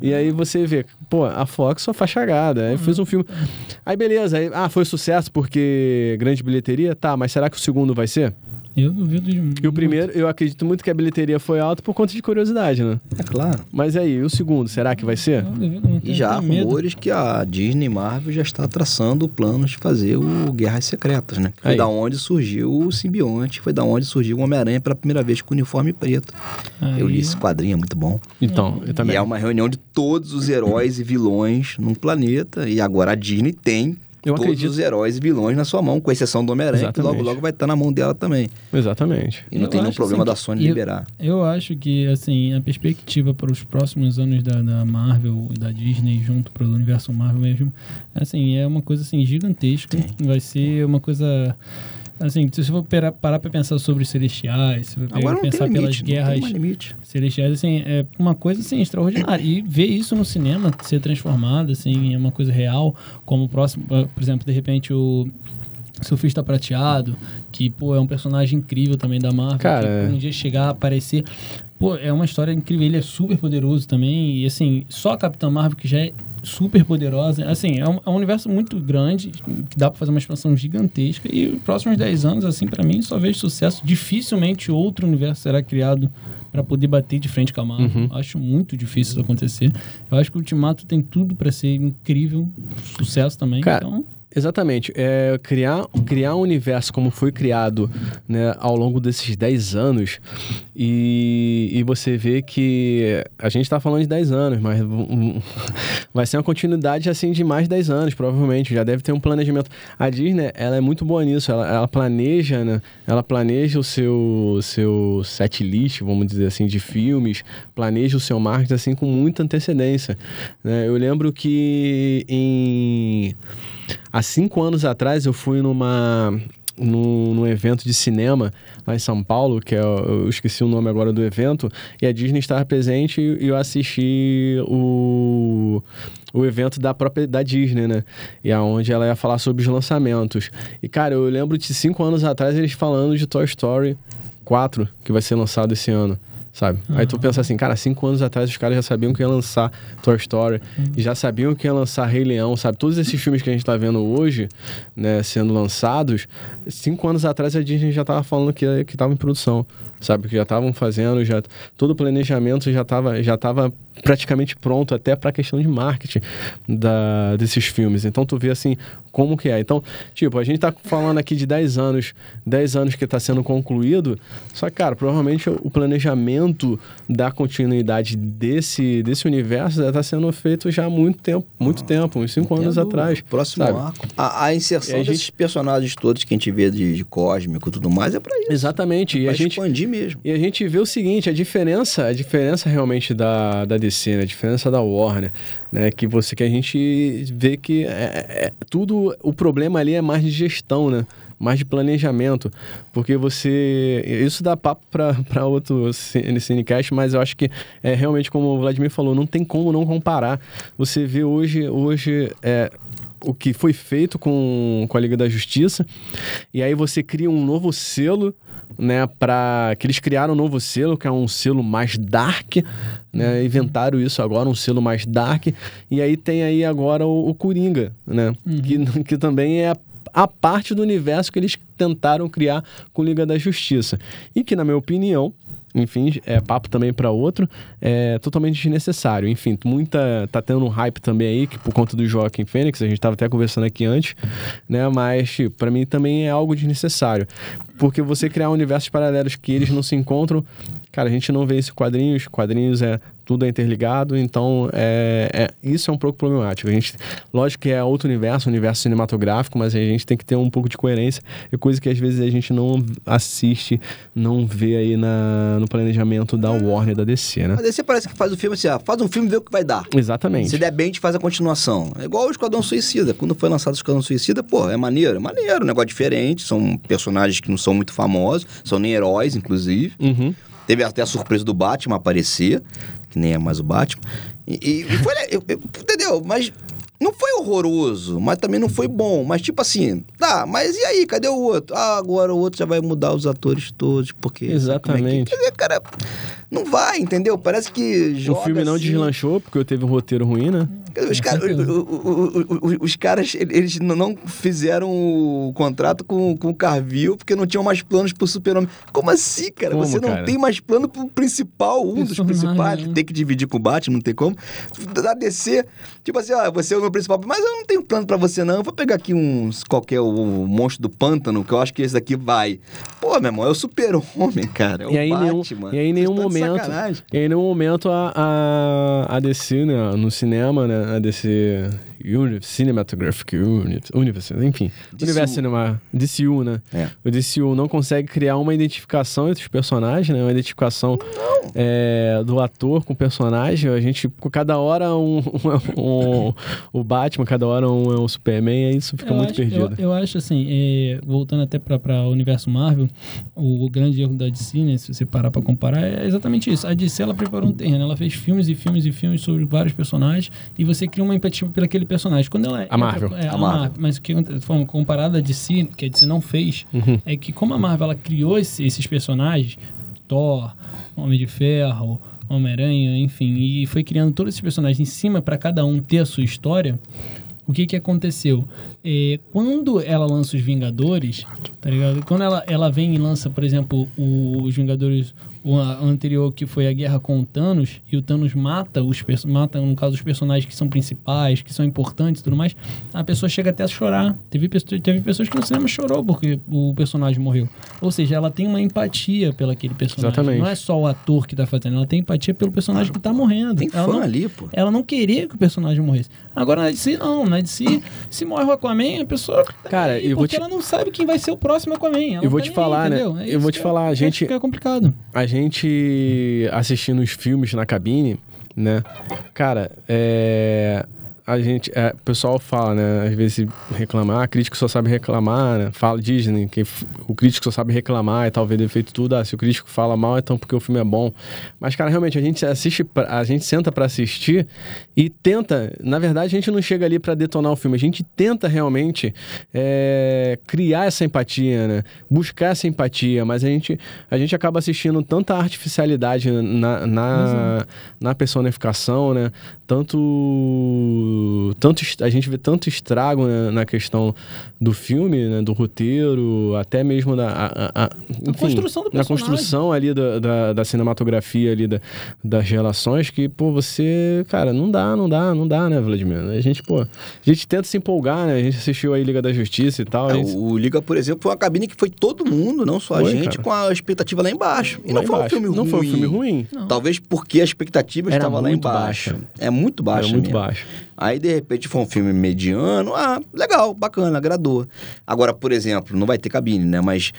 E aí você vê, pô, a Fox só faz cagada. Aí fez um filme. Aí beleza, aí, ah, foi sucesso porque grande bilheteria? Tá, mas será que o segundo vai ser? Eu duvido de E o primeiro, eu acredito muito que a bilheteria foi alta por conta de curiosidade, né? É claro. Mas aí, e o segundo, será que vai ser? Eu duvido, não E já há rumores que a Disney Marvel já está traçando planos de fazer o Guerras Secretas, né? Foi Aí. da onde surgiu o simbionte, foi da onde surgiu o Homem-Aranha pela primeira vez com o uniforme preto. Eu li Aí- esse quadrinho, é muito bom. Então, eu também. E é uma reunião de todos os heróis e vilões num planeta. E agora a Disney tem Eu todos acredito- os heróis e vilões na sua mão, com exceção do Homem-Aranha, que logo Exatamente. logo vai estar na mão dela também. Exatamente. E não Eu tem nenhum acho, problema assim, da Sony eu- liberar. Eu acho que, assim, a perspectiva para os próximos anos da, da Marvel e da Disney junto para o universo Marvel mesmo, assim, é uma coisa, assim, gigantesca. Vai ser uma coisa... Assim, se você for parar para pensar sobre os celestiais, se não pensar pelas limite, tem guerras celestiais, assim, é uma coisa, assim, extraordinária. E ver isso no cinema ser transformado, assim, é uma coisa real, como o próximo, por exemplo, de repente o Surfista Prateado, que, pô, é um personagem incrível também da Marvel, Cara, que um dia chegar a aparecer, pô, é uma história incrível, ele é super poderoso também, e assim, só a Capitã Marvel que já é super poderosa, assim, é um, é um universo muito grande, que dá pra fazer uma expansão gigantesca, e os próximos 10 anos, assim, pra mim, só vejo sucesso, dificilmente outro universo será criado para poder bater de frente com a Marvel. Uhum. Acho muito difícil isso acontecer. Eu acho que o Ultimato tem tudo para ser incrível, sucesso também. Cara, então, Exatamente. É, criar, criar um universo como foi criado né, ao longo desses 10 anos e, e você vê que a gente está falando de 10 anos, mas um, vai ser uma continuidade assim de mais 10 anos, provavelmente. Já deve ter um planejamento. A Disney, ela é muito boa nisso. Ela, ela planeja, né? Ela planeja o seu, seu set list, vamos dizer assim, de filmes, planeja o seu marketing assim com muita antecedência. né? Eu lembro que em Há cinco anos atrás eu fui numa num, num evento de cinema lá em São Paulo, que é, eu esqueci o nome agora do evento, e a Disney estava presente e eu assisti o, o evento da própria da Disney, né? E aonde ela ia falar sobre os lançamentos. E, cara, eu lembro de cinco anos atrás eles falando de Toy Story 4, que vai ser lançado esse ano sabe? Uhum. Aí tu pensa assim, cara, cinco anos atrás os caras já sabiam que ia lançar Toy Story, uhum. já sabiam que ia lançar Rei Leão, sabe? Todos esses filmes que a gente tá vendo hoje, né, sendo lançados, cinco anos atrás a Disney já tava falando que, que tava em produção, sabe? Que já estavam fazendo, já todo o planejamento já tava, já tava praticamente pronto até para a questão de marketing da, desses filmes. Então tu vê assim como que é. Então, tipo, a gente tá falando aqui de 10 anos, 10 anos que está sendo concluído, só que, cara, provavelmente o planejamento da continuidade desse, desse universo está sendo feito já há muito tempo, muito ah, tempo, uns 5 anos atrás. Próximo sabe? arco. A, a inserção a desses gente... personagens todos que a gente vê de, de cósmico e tudo mais é para isso. Exatamente. É e a gente expandir mesmo. E a gente vê o seguinte, a diferença, a diferença realmente da, da DC, né? a diferença da Warner, né? Que você que a gente vê que é, é, tudo o problema ali é mais de gestão, né? Mais de planejamento, porque você isso dá papo para outro cinecast, mas eu acho que é realmente como o Vladimir falou, não tem como não comparar. Você vê hoje hoje é, o que foi feito com, com a Liga da Justiça, e aí você cria um novo selo né, para que eles criaram um novo selo, que é um selo mais dark, né? Inventaram isso agora, um selo mais dark. E aí tem aí agora o, o Coringa, né? Uhum. Que, que também é a, a parte do universo que eles tentaram criar com Liga da Justiça. E que, na minha opinião, enfim, é papo também para outro, é totalmente desnecessário. Enfim, muita tá tendo um hype também aí que por conta do Joaquim Fênix, a gente tava até conversando aqui antes, né? Mas tipo, para mim também é algo desnecessário, porque você criar universos paralelos que eles não se encontram, cara, a gente não vê esses quadrinhos, quadrinhos é tudo é interligado, então é, é, isso é um pouco problemático. A gente, lógico que é outro universo, um universo cinematográfico, mas a gente tem que ter um pouco de coerência, é coisa que às vezes a gente não assiste, não vê aí na, no planejamento da Warner da DC, né? A DC parece que faz o filme assim, ó, faz um filme e vê o que vai dar. Exatamente. Se der bem, a gente faz a continuação. É igual o Esquadrão Suicida. Quando foi lançado o Esquadrão Suicida, pô, é maneiro, é maneiro, um negócio diferente, são personagens que não são muito famosos, são nem heróis, inclusive. Uhum. Teve até a surpresa do Batman aparecer que nem é mais o Batman. E, e foi, eu, eu, entendeu? Mas não foi horroroso, mas também não foi bom. Mas tipo assim, tá, mas e aí, cadê o outro? Ah, agora o outro já vai mudar os atores todos, porque... Exatamente. É que, cara, não vai, entendeu? Parece que O filme não assim... deslanchou porque teve um roteiro ruim, né? Os, cara, os, os, caras, eles não fizeram o contrato com, com o Carville porque não tinham mais planos pro super-homem. Como assim, cara? Como, Você não cara? tem mais plano pro principal, um dos principais. Tem que dividir com o Batman, não tem como. Da DC, tipo assim, ó, você é o meu principal, mas eu não tenho plano pra você não. Eu vou pegar aqui uns, qualquer, o monstro do pântano, que eu acho que esse daqui vai. Pô, meu irmão, é o super-homem, cara. É e, aí, Batman. nenhum, e aí, em nenhum de momento... sacanagem. E em nenhum momento, a, a, a DC, né, no cinema, né, a DC Uni Cinematographic Universe, Universe enfim, DCU. Universo Cinema, DCU, né? É. O DCU não consegue criar uma identificação entre os personagens, né? Uma identificação é, do ator com o personagem. A gente, cada hora um, um, um- o Batman, cada hora um é o Superman, e isso fica Eu muito acho, perdido. Eu, eu acho assim, é, voltando até para o universo Marvel, o, o grande erro da DC, né, se você parar para comparar, é exatamente isso. A DC ela preparou um terreno, ela fez filmes e filmes e filmes sobre vários personagens e você cria uma empatia por aquele personagem. Quando ela A Marvel. É, A a Marvel. Marvel. Mas o que acontece, falando, comparado a DC, que a DC não fez, Uhum. é que como a Marvel ela criou esse- esses personagens, Thor, Homem de Ferro, Homem-Aranha, enfim, e foi criando todos esses personagens em cima para cada um ter a sua história. O que que aconteceu? É, quando ela lança os Vingadores, tá ligado? Quando ela, ela vem e lança, por exemplo, o- os Vingadores o a- anterior, que foi a guerra com o Thanos, e o Thanos mata, os perso- mata, no caso, os personagens que são principais, que são importantes e tudo mais, a pessoa chega até a chorar. Teve, pessoas- teve pessoas que no cinema chorou porque o personagem morreu. Ou seja, ela tem uma empatia pelo aquele personagem. Exatamente. Não é só o ator que tá fazendo, ela tem empatia pelo personagem que tá morrendo. Tem ela fã não, ali, pô. ela não queria que o personagem morresse. Agora na DC, não. Na DC, se morre o Aquaman, a pessoa. tá Cara, aí, eu vou porque te- ela não sabe quem vai ser o próximo Aquaman. Ela Eu vou tá te falar, aí, né? É Eu vou te que falar, a é- gente- Fica complicado. A gente assistindo os filmes na cabine, né? Cara, é... a gente, é, o pessoal fala, né? Às vezes reclamar, ah, crítico só sabe reclamar, né? Fala, Disney, que o crítico só sabe reclamar e tal, ver defeito tudo. Ah, se o crítico fala mal, então porque o filme é bom. Mas, cara, realmente, a gente assiste, pra- a gente senta pra assistir e tenta, na verdade, a gente não chega ali pra detonar o filme, a gente tenta realmente é, criar essa empatia, né? Buscar essa empatia, mas a gente, a gente acaba assistindo tanta artificialidade na, na, na personificação, né? Tanto, tanto a gente vê tanto estrago né, na questão do filme, né? do roteiro, até mesmo da a, a- a- enfim, construção do na personagem. construção ali da, da, da cinematografia ali da, das relações que pô você cara não dá não dá não dá né Vladimir a gente pô a gente tenta se empolgar né a gente assistiu aí Liga da Justiça e tal É, gente- o Liga, por exemplo, foi uma cabine que foi todo mundo, não só a Foi, gente, cara. com a expectativa lá embaixo. E lá não foi um embaixo. filme ruim. não foi um filme ruim Talvez porque a expectativa Era estava lá muito embaixo. baixa. É muito baixa Era muito mesmo. baixo Aí, de repente, foi um filme mediano. Ah, legal, bacana, agradou. Agora, por exemplo, não vai ter cabine, né? Mas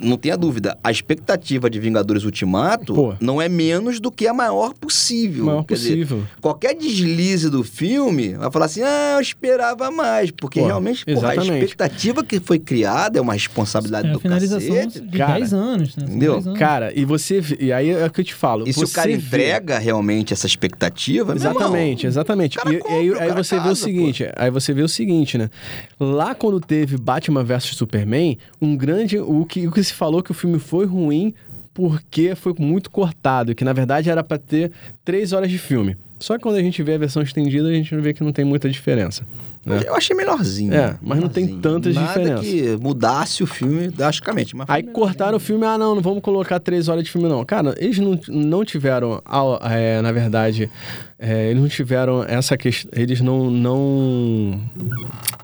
não tenha dúvida, a expectativa de Vingadores Ultimato Pô. não é menos do que a maior possível. maior Quer dizer, possível qualquer deslize do filme vai falar assim: ah, eu esperava mais. Porque Pô, realmente, porra, a exatamente. expectativa que foi criada é uma responsabilidade É a do finalização cacete. de cara. 10 anos, né? Entendeu? 10 anos. cara e você e aí é o que eu te falo E se o cara vê- entrega realmente essa expectativa, meu irmão, Exatamente, exatamente. o cara E, compra, aí, aí você vê o casa, seguinte, aí você vê o seguinte, né? Lá quando teve Batman vs Superman, um grande o que, o que se falou que o filme foi ruim porque foi muito cortado, que na verdade era para ter três horas de filme. Só que quando a gente vê a versão estendida, a gente vê que não tem muita diferença. Né? Eu achei melhorzinho. É, mas não tem melhorzinho. tantas Nada diferenças. que mudasse o filme drasticamente. Aí cortaram o filme, ah não, não vamos colocar três horas de filme não. Cara, eles não, não tiveram, ah, é, na verdade, é, eles não tiveram essa questão, eles não, não,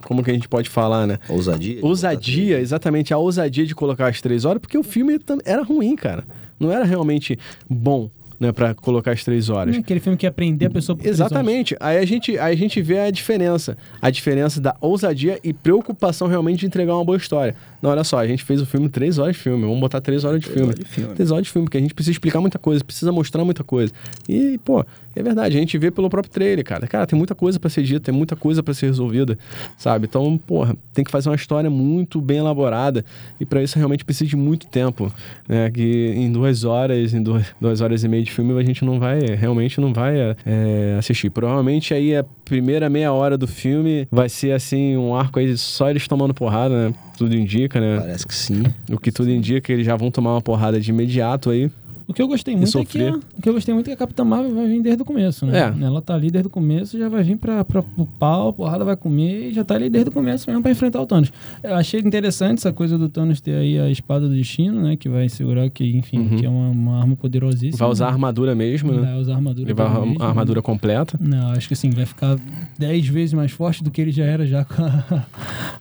como que a gente pode falar, né? Ousadia. Ousadia, exatamente, a ousadia de colocar as três horas, porque o filme era ruim, cara. Não era realmente bom, né, pra colocar as três horas. É Aquele filme que ia prender a pessoa por três horas. Exatamente. Aí a, gente, aí a gente vê a diferença. A diferença da ousadia e preocupação realmente de entregar uma boa história. Não, olha só, a gente fez o filme três horas de filme. Vamos botar três horas de filme. horas de filme. Três horas de filme, porque a gente precisa explicar muita coisa, precisa mostrar muita coisa. E, pô, é verdade, a gente vê pelo próprio trailer, cara. Cara, tem muita coisa pra ser dita, tem muita coisa pra ser resolvida, sabe? Então, porra, tem que fazer uma história muito bem elaborada. E pra isso realmente precisa de muito tempo. Né? Que em duas horas, em duas, duas horas e meia de filme, a gente não vai, realmente não vai é, assistir. Provavelmente aí a primeira meia hora do filme vai ser assim, um arco aí só eles tomando porrada, né? Tudo indica, né? Parece que sim. O que tudo indica, eles já vão tomar uma porrada de imediato aí. O que eu gostei muito é que a, o que eu gostei muito é que a Capitã Marvel vai vir desde o começo, né? É. Ela tá ali desde o começo, já vai vir pra, pra, pro pau, a porrada vai comer e já tá ali desde o começo mesmo pra enfrentar o Thanos. Eu achei interessante essa coisa do Thanos ter aí a espada do destino, né? Que vai segurar que, enfim, Uhum. que é uma, uma arma poderosíssima. Vai usar a armadura mesmo, né? Vai usar a armadura. Dele a, mesmo, a armadura completa. Não, acho que assim, vai ficar 10 vezes mais forte do que ele já era já com a,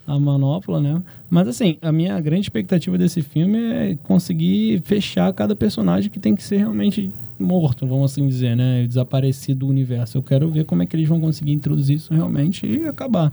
a manopla, né? Mas assim, a minha grande expectativa desse filme é conseguir fechar cada personagem que tem que ser realmente morto, vamos assim dizer, né? Desaparecido do universo. Eu quero ver como é que eles vão conseguir introduzir isso realmente e acabar.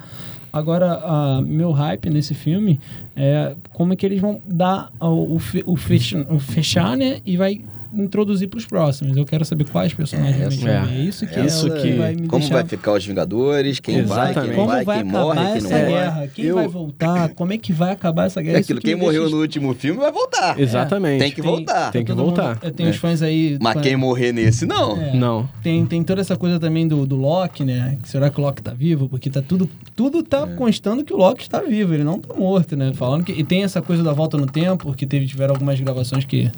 Agora, a, meu hype nesse filme é como é que eles vão dar o, o, fe- o, fecha- o fechar, né? E vai introduzir para os próximos. Eu quero saber quais personagens É, realmente é. vão ver. isso que, Isso é, que- vai me Como deixar... vai ficar os Vingadores, quem vai, Exatamente. quem Como vai, vai quem acabar morre, quem não essa morre. guerra? Quem Eu- vai voltar? Como é que vai acabar essa guerra? É aquilo, que quem me morreu deixa- no último filme vai voltar. Exatamente. Tem que voltar. Tem que todo voltar. mundo- tem os fãs aí... Mas fã- quem morrer nesse, não. É. Não. Tem, tem toda essa coisa também do, do Loki, né? Será que o Loki tá vivo? Porque tá tudo, tudo tá É. constando que o Loki está vivo, ele não tá morto, né? Falando que. E tem essa coisa da volta no tempo, porque teve, tiveram algumas gravações que.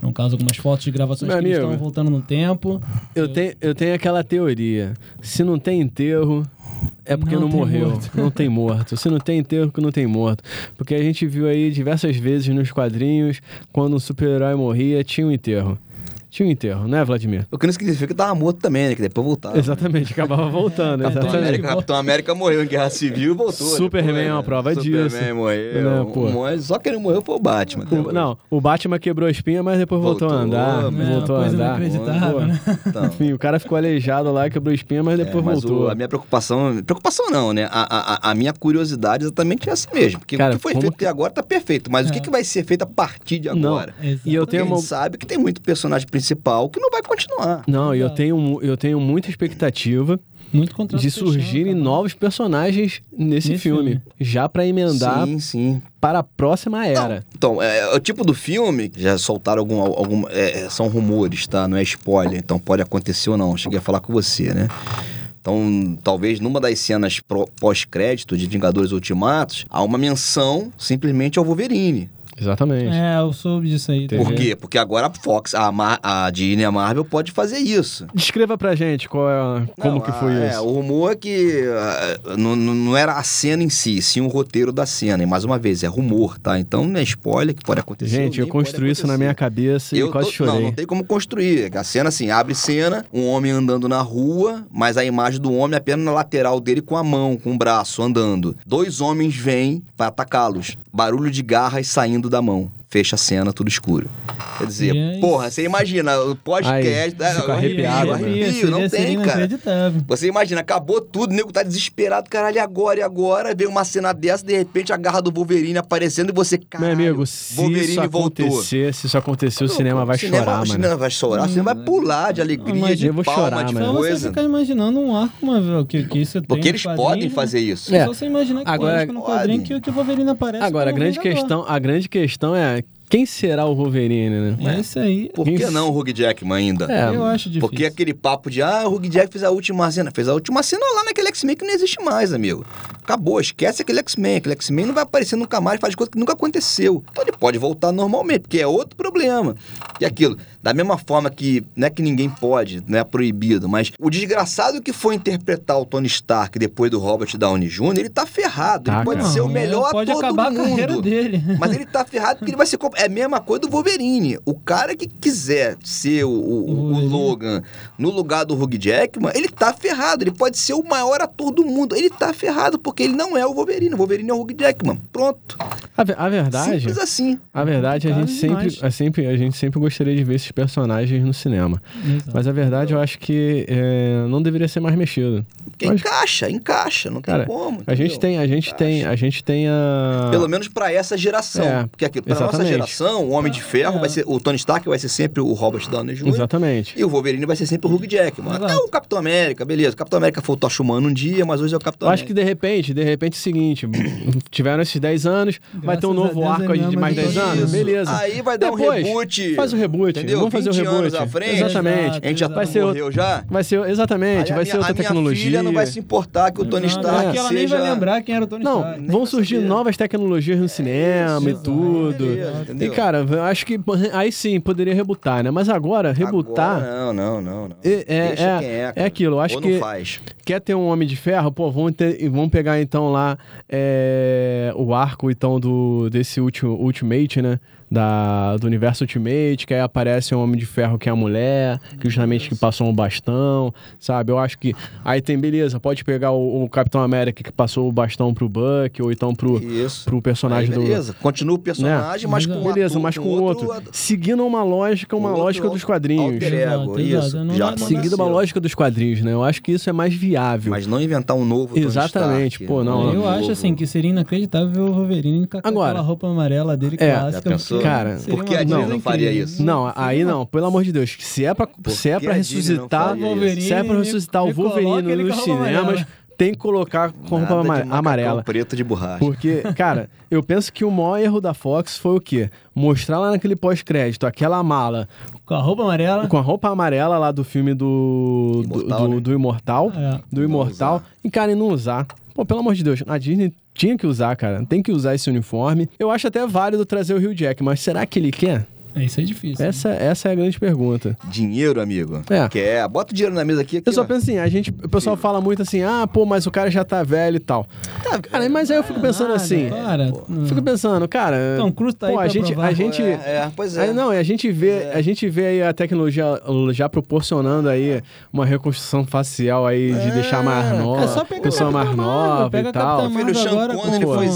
No caso, algumas fotos de gravações Meu que amigo. estão voltando no tempo. Eu tenho, eu tenho aquela teoria. Se não tem enterro, é porque Não não, morreu. morto. Não tem morto. Se não tem enterro, que não tem morto. Porque a gente viu aí diversas vezes nos quadrinhos, quando um super-herói morria, tinha um enterro. Tinha um enterro, né, Vladimir? O que não significa que tava morto também, né? Que depois voltava. Exatamente, acabava voltando. Capitão exatamente. América, Capitão América morreu em Guerra Civil e voltou. Superman depois, é uma né? prova Superman disso. morreu. Né, pô. Mas Só quem não morreu foi o Batman. né? O- não, o Batman quebrou a espinha, mas depois voltou, Voltou, a andar. é voltou uma a andar. inacreditável, Pô, né? Então, Enfim, o cara ficou aleijado lá, quebrou a espinha, mas é, depois mas voltou. o- a minha preocupação... Preocupação não, né? A, a, a minha curiosidade é exatamente essa mesmo. Porque Cara, o que foi como feito que- até agora tá perfeito. Mas o É. que, que vai ser feito a partir de Não. agora? E eu tenho Porque a uma, gente sabe que tem muito personagem principal que não vai continuar. Não, e eu tenho, eu tenho muita expectativa de surgirem novos personagens nesse, Nesse filme, filme. já pra emendar Sim, sim. para a próxima era. Então, é, o tipo do filme, já soltaram algum. algum é, é, são rumores, tá? Não é spoiler, então pode acontecer ou não. Cheguei a falar com você, né? Então, talvez numa das cenas pós-crédito de Vingadores Ultimatos, há uma menção simplesmente ao Wolverine. Exatamente. É, eu soube disso aí. Por quê? Porque agora a Fox, a, Mar- a Disney, a Marvel pode fazer isso. Descreva pra gente qual é, como Não, que a- foi é, isso. o rumor é que ah, não, não era a cena em si, sim o roteiro da cena. E mais uma vez, é rumor, tá? Então não é spoiler que pode acontecer. Gente, eu construí isso na minha cabeça e Eu quase tô- chorei. Não, não tem como construir. A cena assim, abre cena, um homem andando na rua, mas a imagem do homem é apenas na lateral dele com a mão, com o braço, andando. Dois homens vêm para atacá-los. Barulho de garras saindo da mão. Fecha a cena, tudo escuro. Quer dizer, é porra, você imagina, o podcast... Ai, fico arrepiado, arrepio, mano. arrepio, não tem, cara. inacreditável. Você imagina, acabou tudo, o nego tá desesperado, caralho, e agora, e agora? Vem uma cena dessa, de repente a garra do Wolverine aparecendo e você, Meu caralho, amigo, se Wolverine isso voltou. acontecer, se isso acontecer, o cinema vai cinema, chorar, o mano. cinema vai chorar, o cinema vai pular de alegria, Mas de eu vou palma, chorar, de mano. Só você coisa. ficar imaginando um arco, uma, que, que isso tem Porque no eles quadrinho, podem né? fazer isso. É. Só você imaginar que Agora- no quadrinho que, que o Wolverine aparece. Agora, a grande, questão, a grande questão é quem será o Wolverine, né? Esse aí, Por que não o Hugh Jackman ainda? É, eu acho difícil. Porque aquele papo de, ah, o Hugh Jackman fez a última cena. Fez a última cena lá naquele X-Men que não existe mais, amigo. Acabou, esquece aquele X-Men. Aquele X-Men não vai aparecer nunca mais, faz coisa que nunca aconteceu. Então ele pode voltar normalmente, porque é outro problema. E aquilo, da mesma forma que, não é que ninguém pode, não é proibido, mas o desgraçado que foi interpretar o Tony Stark depois do Robert Downey Jr., ele tá ferrado. Tá, ele pode cara. ser o melhor pode ator acabar do a carreira mundo. dele. Mas ele tá ferrado porque ele vai ser. É a mesma coisa do Wolverine. O cara que quiser ser o, o- o Wolverine. Logan no lugar do Hugh Jackman, ele tá ferrado. Ele pode ser o maior ator do mundo. Ele tá ferrado porque ele não é o Wolverine. O Wolverine é o Hugh Jackman. Pronto. A, a verdade, Simples assim. a verdade, a gente sempre, a sempre, a gente sempre gostaria de ver esses personagens no cinema. Exato. Mas a verdade, eu acho que é, não deveria ser mais mexido. Porque Mas- encaixa, encaixa. Não Cara, tem como. A gente entendeu? tem, a gente tem, a gente tem a Pelo menos pra essa geração. É, porque aqui, pra nossa exatamente. geração, o Homem de Ferro É. vai ser. O Tony Stark vai ser sempre o Robert Downey Jr. Exatamente. E o Wolverine vai ser sempre o Hugh Jackman. Até o Capitão América, beleza. O Capitão América foi o Tocha Humano um dia, mas hoje é o Capitão Eu acho que América. de repente, de repente é o seguinte, tiveram esses 10 anos, vai ter um Graças novo arco aí não de é mais mais 10 doido. anos, beleza. Aí vai dar Depois, um reboot. Faz o reboot, Entendeu? Vamos fazer o 20 anos reboot. à frente. Exatamente. A gente já. Vai ser morreu já. Vai ser exatamente, vai minha- ser outra a minha tecnologia. filha não vai se importar que o Tony. Stark Porque ela nem seja... vai lembrar quem era o Tony Não, Stark. nem vão surgir novas tecnologias no cinema e tudo. Beleza, E, cara, eu acho que aí sim poderia rebutar, né? Mas agora, rebutar. Agora, não, não, não. não. É- é- Deixa é- quem é, é cara. aquilo, eu acho Ou que- não faz. Quer ter um Homem de Ferro? Pô, vamos, ter, vamos pegar então lá é, o arco então do, desse último Ultimate, né? Da, do universo Ultimate, que aí aparece um Homem de Ferro que é a mulher, que justamente que passou um bastão, sabe? Eu acho que. Aí tem, beleza, pode pegar o, o Capitão América que passou o bastão pro Buck, ou então pro, Isso. pro personagem Aí, do. beleza. Continua o personagem, mas com Beleza, ator- mas com outro. Seguindo uma lógica, uma outro lógica dos quadrinhos. ego, Exato, isso. Não Já não Seguindo uma lógica dos quadrinhos, né? Eu acho que isso é mais viável. Mas não inventar um novo Exatamente, Stark, pô, não, um eu novo. acho assim que seria inacreditável ver o Wolverine com Agora. aquela roupa amarela dele É, clássica. Cara, Seria por que uma a Disney coisa não faria isso? Não, aí não, pelo amor de Deus. Se é pra, se é pra não ressuscitar. Se é pra ressuscitar o Wolverine nos cinemas, tem que colocar com roupa de amarela. preto de borracha. Porque, cara, eu penso que o maior erro da Fox foi o quê? Mostrar lá naquele pós-crédito aquela mala Com a roupa amarela. com a roupa amarela lá do filme do. do- Imortal, do, né? do Imortal. É. Do Imortal. E, cara, e não usar. Pô, pelo amor de Deus, a Disney tinha que usar, cara. Tem que usar esse uniforme. Eu acho até válido trazer o Hugh Jack, mas será que ele quer? É, isso é difícil. Essa, essa é a grande pergunta. Dinheiro, amigo. É. Quer? Bota o dinheiro na mesa aqui. aqui Eu só ó. penso assim, a gente, o pessoal fala muito assim, ah, pô, mas o cara já tá velho e tal. cara, mas aí eu fico pensando Nada, assim, Para. fico pensando, cara, Tom Cruise tá aí pô, a pra gente, provar. a gente, É, é, pois é. Aí, não, e a gente vê, a gente vê aí a tecnologia já proporcionando aí uma reconstrução facial aí de deixar mais nova, É só pegar pessoa a mais nova pega e a tal. Meu filho Sean Connery com- foi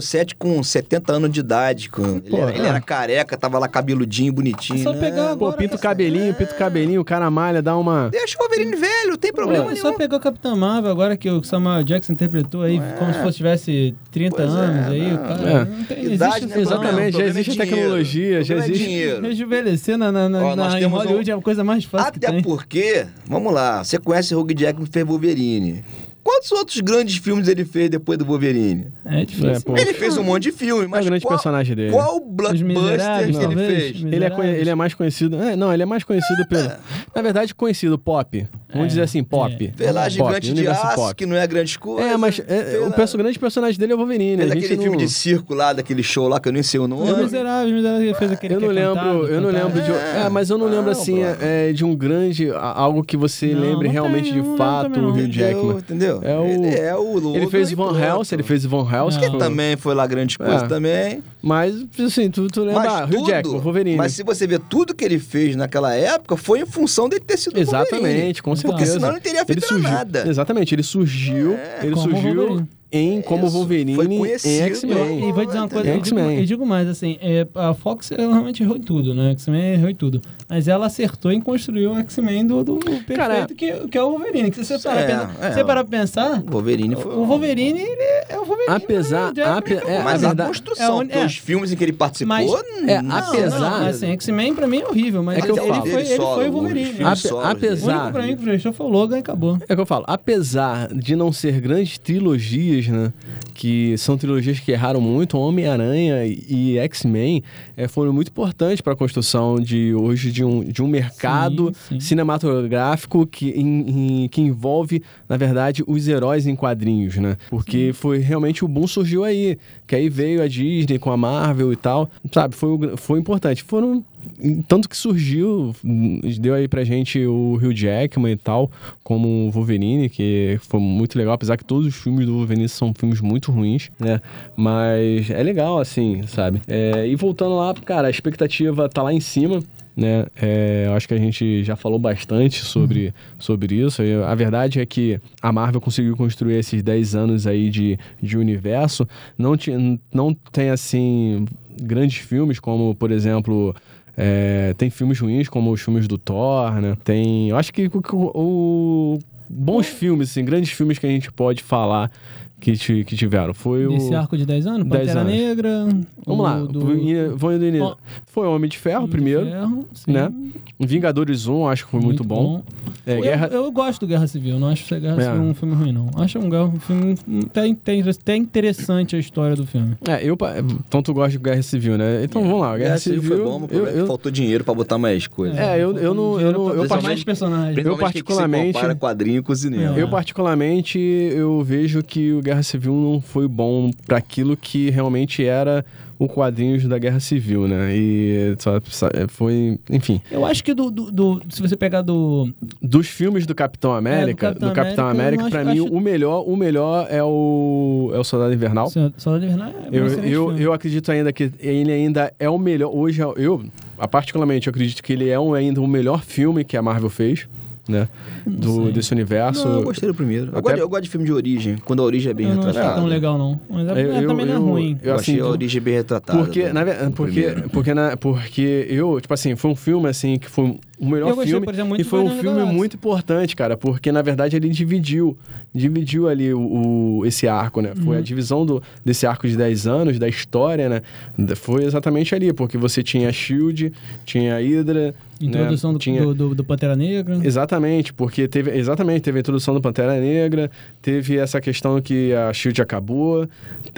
007 com 70 anos de idade. com- Ele, Pô, era, ele é. era careca, tava lá peludinho, bonitinho. É só né? pegar Pô, pinta o cabelinho, pinta o cabelinho, o cara malha, dá uma. Deixa o Wolverine velho, tem problema É nenhum. só pegar o Capitão Marvel agora que o Samuel Jackson interpretou aí, como se fosse tivesse 30 Pois é, anos aí, não. o cara. É. Não tem, Idade, né? Exatamente, já é existe tecnologia, já é existe. dinheiro. Rejuvenescer na, na, na, Ó, na- em Hollywood um- é a coisa mais fácil que Até tem. porque, vamos lá, você conhece o Hugh Jackman que fez Wolverine. Quantos outros grandes filmes ele fez depois do Wolverine? É difícil. É. Ele fez um monte de filme, É mas o grande qual, personagem dele. qual blockbuster que ele talvez. fez? Ele é, ele é mais conhecido. é, não, ele é mais conhecido pelo. Na verdade, conhecido pop. Vamos É, dizer assim, pop. é. Lá Pop, Gigante de universo Aço, pop. que não é grande coisa. É, mas é, o perso- grande personagem dele é o Wolverine. Fez aquele não... filme de circo lá, daquele show lá, que eu nem sei o nome. Os Miseráveis, Miseráveis, ele fez aquele Eu não que é lembro, cantado, eu não lembro de. É, É, mas eu não lembro assim é, de um grande. algo que você Não, lembre não realmente tem, de fato o não. Jackman. Entendeu? É o- Ele é o Logan Ele fez Van. Helsing, ele fez Van Helsing. Que Também foi lá grande coisa É. também. Mas, assim, tu, tu lembra ah, Mas Hugh tudo, Jackman, Wolverine. mas se você ver tudo que ele fez naquela época, foi em função dele ter sido o Wolverine. Exatamente, com certeza. Porque senão ele não teria feito surgiu, nada. Exatamente, ele surgiu, ele Como surgiu Wolverine. Em como Isso, Wolverine foi em. X-Men. E vou dizer uma coisa, eu digo, eu digo mais, assim, é, a Fox ela realmente errou em tudo, né? X-Men errou em tudo. Mas ela acertou em construir o X-Men do, do perfeito, Cara, que, que é o Wolverine. Que se você parar É, pra pensar, é. você parar pra pensar, O Wolverine foi o Wolverine, ele é o Wolverine. Apesar- né? ape- é, Mas a construção, é porque é. filmes em que ele participou... Mas- É, não, apesar- Não, mas, assim, X-Men pra mim é horrível, mas É que eu ele, falo. foi, ele solo, foi o Wolverine. Ape- solos O apesar- único pra mim que prestou foi o Logan e acabou. É que eu falo, apesar de não ser grandes trilogias, né? Que são trilogias que erraram muito, Homem-Aranha e X-Men eh, foram muito importantes para a construção de hoje de um, de um mercado Sim, sim. cinematográfico que, em- em- que envolve, na verdade, os heróis em quadrinhos, né? Porque foi realmente o boom surgiu aí. Que aí veio a Disney com a Marvel e tal. Sabe, foi, foi importante. Foram. Tanto que surgiu, deu aí pra gente o Hugh Jackman e tal, como o Wolverine, que foi muito legal, apesar que todos os filmes do Wolverine são filmes muito ruins, né? Mas é legal, assim, sabe? É, e voltando lá, cara, a expectativa tá lá em cima né? É, eu acho que a gente já falou bastante sobre, sobre isso. A verdade é que a Marvel conseguiu construir esses 10 anos aí de, de universo. Não, tinha, não tem, assim, grandes filmes como, por exemplo... é, tem filmes ruins, como os filmes do Thor, né? Tem... Eu acho que o, o- bons filmes, assim, grandes filmes que a gente pode falar que, que tiveram. Foi o... Esse arco de 10 anos, 10 Pantera anos. Negra. Vamos lá, do- vou indo-. Ó, Foi Homem de Ferro Homem de primeiro, Ferro, sim. né? Vingadores 1, acho que foi muito, bom. É, Eu, Guerra... eu gosto do Guerra Civil, não acho que Guerra É. Civil um filme ruim, não. Acho um, um filme até, interessante a história do filme. É, eu... Então tu gosta de Guerra Civil, né? Então vamos lá, Guerra Guerra Civil... Civil foi bom, eu, é que eu, faltou dinheiro pra botar mais coisas. É, eu- eu não- eu não- eu eu partic- mais personagens. Que particularmente- Você compara quadrinho com cinema. eu particularmente, eu vejo que o Guerra Civil não foi bom para aquilo que realmente era o quadrinhos da Guerra Civil, né? E só, só- foi... Enfim, Eu acho que do, do- do- se você pegar do. dos filmes do Capitão América, do Capitão Capitão, América, América, acho- mim, acho- o melhor, o melhor é o, é o Soldado Invernal. Soldado Invernal é Eu, eu, eu acredito ainda que ele ainda é o melhor. Hoje, eu, particularmente, eu acredito que ele é um- ainda o melhor filme que a Marvel fez, né? Do, sei. desse universo. Não, eu gostei do primeiro. Eu, Até- gosto, de- eu gosto de filme de origem, quando a origem é bem Eu não achei retratada. tão legal, não. Mas é, Eu- é, eu- também não é eu- ruim. Eu, achei assim, a origem bem retratada. Porque, do- na porque, porque, na, porque eu, tipo assim, foi um filme assim que foi o melhor gostei, filme exemplo, e foi um filme muito importante, cara, porque na verdade ele dividiu, dividiu ali o, o- esse arco, né? Uhum. Foi a divisão do, desse arco de 10 anos, da história, né? Foi exatamente ali, porque você tinha a Shield, tinha a Hydra, Introdução né? do, tinha do, do, do Pantera Negra. Exatamente, porque teve exatamente teve a introdução do Pantera Negra, teve essa questão que a Shield acabou,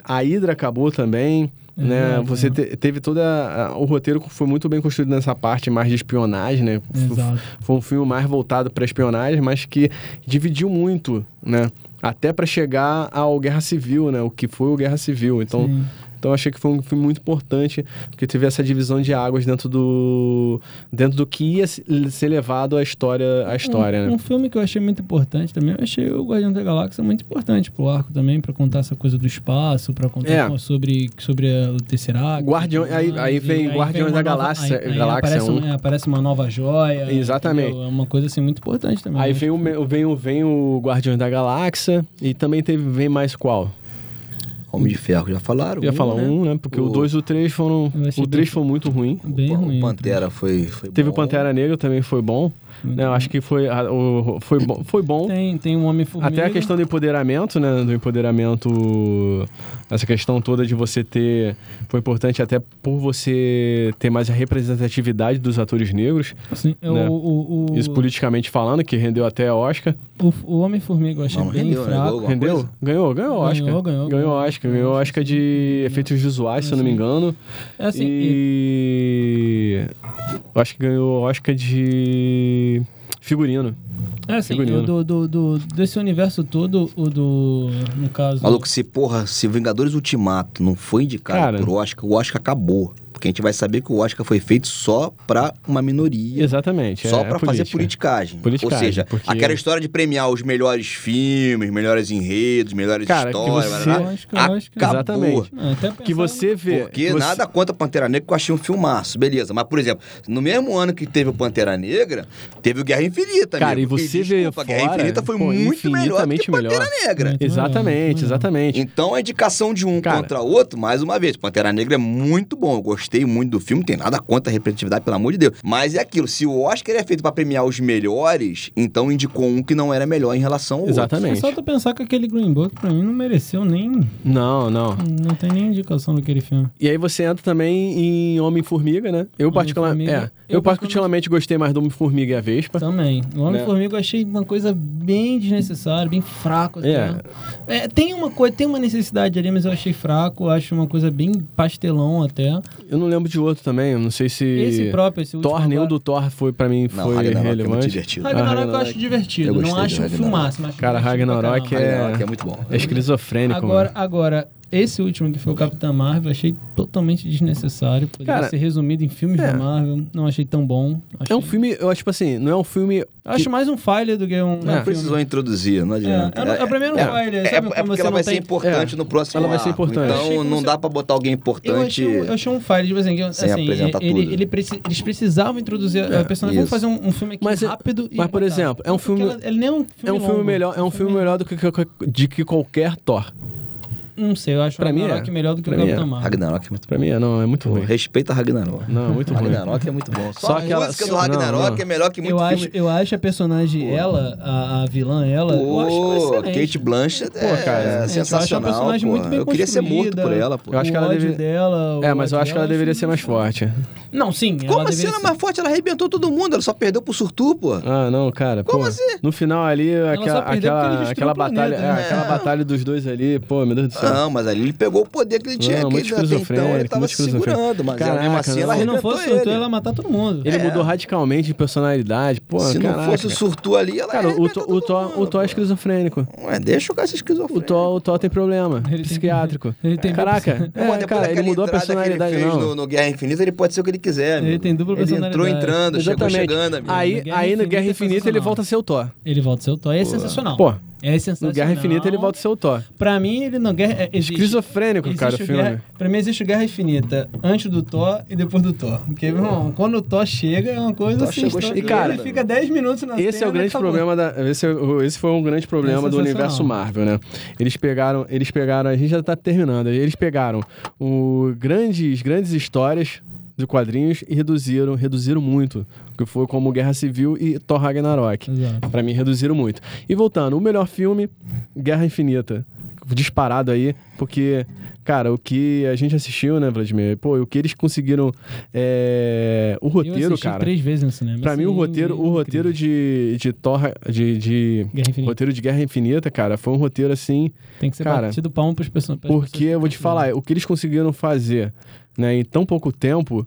a Hydra acabou também, né? é. Você te- teve toda a- o roteiro foi muito bem construído nessa parte mais de espionagem, né? Exato. Foi um filme mais voltado para espionagem, mas que dividiu muito, né? Até para chegar ao Guerra Civil, né? O que foi o Guerra Civil. Então, Sim. Então eu achei que foi um filme muito importante, porque teve essa divisão de águas dentro do dentro do que ia se- ser levado à história, à história, um, né? um filme que eu achei muito importante também, eu achei o Guardião da Galáxia muito importante pro arco também, pra contar essa coisa do espaço, pra contar É. sobre, sobre o Tesseract. Guardião- aí- aí vem Guardiões uma da nova- Galáxia- aí- aí Galáxia aparece, um. é, aparece uma nova joia. Exatamente. entendeu? É uma coisa assim muito importante também. Aí Eu vem o, me- vem, o, vem o Guardiões da Galáxia e também teve, vem mais qual? Homem de Ferro, já falaram. Ia um, falar né? um, né? Porque o O- 2 e o 3 foram. O 3 bem- foi muito ruim. Bem o ruim. Pantera foi, foi Teve o bom. Pantera Negra também foi bom. Né? Eu bom. acho que foi, a- o, foi bom. Foi bom. Tem, tem um Homem-Formiga. Até a questão do empoderamento, né? Do empoderamento. Essa questão toda de você ter. Foi importante até por você ter mais a representatividade dos atores negros. Assim, é né? o, o, o, Isso politicamente falando, que rendeu até Oscar. o, o Homem-Formiga eu achei Não, bem rendeu, fraco. Rendeu? coisa? Ganhou, ganhou Oscar. Ganhou, ganhou, Ganhou ganhou. Oscar. Ganhou Oscar de efeitos visuais, se eu não me engano. É assim, e- E. Eu acho que ganhou Oscar de. Figurino. é assim figurino. o do, do, do- desse universo todo, o do. No caso. Maluco, se porra, se Vingadores Ultimato não foi indicado Cara. por Oscar, o Oscar acabou. Porque a gente vai saber que o Oscar foi feito só pra uma minoria. Exatamente. Só é, pra é fazer politicagem. Politicagem, Ou seja, porque- aquela história de premiar os melhores filmes, melhores enredos, melhores Cara, que histórias, você- blá, blá, blá, Oscar, Oscar. acabou. Exatamente. Até Que você vê. Porque você- nada contra Pantera Negra, que eu achei um filmaço, beleza. Mas, por exemplo, no mesmo ano que teve o Pantera Negra, teve o Guerra Infinita, Cara, amigo. e você vê desculpa, Guerra Infinita foi pô, muito melhor do que Pantera melhor. Negra. Muito Exatamente, exatamente. Então a indicação de um Cara. contra o outro, mais uma vez, Pantera Negra é muito bom. Eu gostei muito do filme, não tem nada contra a representatividade, pelo amor de Deus. Mas é aquilo, se o Oscar é feito pra premiar os melhores, então indicou um que não era melhor em relação ao É Exatamente. só tu pensar que aquele Green Book, pra mim, não mereceu nem. Não, não. Não tem nem indicação daquele filme. E aí você entra também em Homem-Formiga, né? Eu, particularmente, é, Homem-Formiga. eu Eu particularmente gostei mais do Homem-Formiga e a Vespa. Também. O Homem-Formiga Né? eu achei uma coisa bem desnecessária, bem fraco. Até. É. É, tem uma coisa, tem uma necessidade ali, mas eu achei fraco. Eu acho uma coisa bem pastelão até. Eu não lembro de outro também, eu não sei se... Esse próprio, esse último Thor, nenhum do Thor foi, pra mim, Não, foi Ragnarok é muito relevante. divertido. Ragnarok eu Ragnarok. acho divertido. Eu não acho um filmaço, mas Cara, Ragnarok é- Ragnarok é muito bom. É esquizofrênico, Agora, mano. agora, esse último que foi o Capitão Marvel, eu achei totalmente desnecessário. Poderia Cara, ser resumido em filmes é. da Marvel. Não achei tão bom. Achei... É um filme, eu acho, tipo assim, não é um filme... Eu acho mais um file do que um. Não um precisou filme. introduzir, não adianta. É, é, é, pra mim era um é, file. É, sabe é quando porque você ela não vai ser tem- importante É. no próximo Ela vai ser importante. Eu achei Então não dá pra botar alguém Eu importante. achei, um- eu achei um file, tipo assim, que, Sem assim apresentar ele, tudo. ele preci- eles precisavam introduzir a personagem. Vamos fazer um, um filme aqui Mas é- rápido e mas, por exemplo, é um filme- ela- ele nem é um filme É um filme melhor, é um filme melhor do que- de que qualquer Thor. Não sei, eu acho Pra o mim é. Ragnarok melhor do que o Pra é. Capitão Marvel. Ragnarok é muito Pra mim, é, não, é muito bom. ruim. Respeita Ragnarok. Não, é muito ruim. Ragnarok é muito bom. Só, Só a aquela- música do não, Ragnarok não. é melhor que muito Eu filme. acho, eu acho a personagem, ela, a, a vilã, ela, eu acho ela Pô, excelente. Kate Blanchett Pô, é, cara, é eu acho sensacional. personagem pô. muito bem eu queria ser morto por ela, pô. Eu acho que ela o deve- dela, o É, mas eu acho que ela dela, deveria ser mais forte. Não, sim. Como assim ela é mais forte? Ela arrebentou todo mundo, ela só perdeu pro Surtu, pô. Ah, não, cara. Como pô, assim? No final ali, aquela, aquela, destruiu aquela o planeta, batalha, né? é, aquela É. batalha dos dois ali, pô, meu Deus do céu. Não, mas ali ele pegou o poder que ele tinha, Não, que ele, até então ele tava se segurando, mas ela, mesmo Caraca, assim não. ela Se não fosse o Surtu, ele. ela ia matar todo mundo. Ele É. mudou radicalmente de personalidade, pô, Se caraca. não fosse o Surtu ali, ela Cara, o, Thor- o, todo Thor, mundo, o Thor é esquizofrênico. Ué, deixa o cara ser O esquizofrênico. Thor, o Thor tem problema Ele tem- psiquiátrico. ele tem Caraca, é, cara, ele mudou a personalidade, que ele fez não. no, no Guerra Infinita, ele pode ser o que ele quiser, Ele tem dupla Ele entrou personalidade. entrando, chegou chegando, amigo. Aí, No Guerra aí no Infinita Guerra Infinita ele volta a ser o Thor. Ele volta a ser o Thor. É sensacional. Pô, É sensacional. no Guerra Infinita ele volta a ser o Thor. Pra mim, ele não Guerra. é, Existe, Esquizofrênico, existe cara, o filme. Guerra, pra mim existe o Guerra Infinita antes do Thor e depois do Thor. Porque, meu irmão, quando o Thor chega é uma coisa assim. chegou E, cara, ele fica 10 minutos na Esse é cena, o grande acabou. problema da. Esse, é esse foi um grande problema É do universo Marvel, né? Eles pegaram. Eles pegaram. A gente já tá terminando. Eles pegaram o grandes, grandes histórias de quadrinhos e reduziram, reduziram muito. Que foi como Guerra Civil e Thor Ragnarok. Pra mim, reduziram muito. E voltando, o melhor filme, Guerra Infinita. Disparado aí, porque, cara, o que a gente assistiu, né, Vladimir? Pô, o que eles conseguiram. é, O roteiro, cara. três vezes no cinema. Pra mim, o assim, roteiro, o roteiro de, de Thor. De, de- Guerra Infinita. roteiro de Guerra Infinita, cara, foi um roteiro assim. Tem que ser cara, batido palmo pras pessoas. pras Porque eu vou te falar, o que eles conseguiram fazer, né, em tão pouco tempo,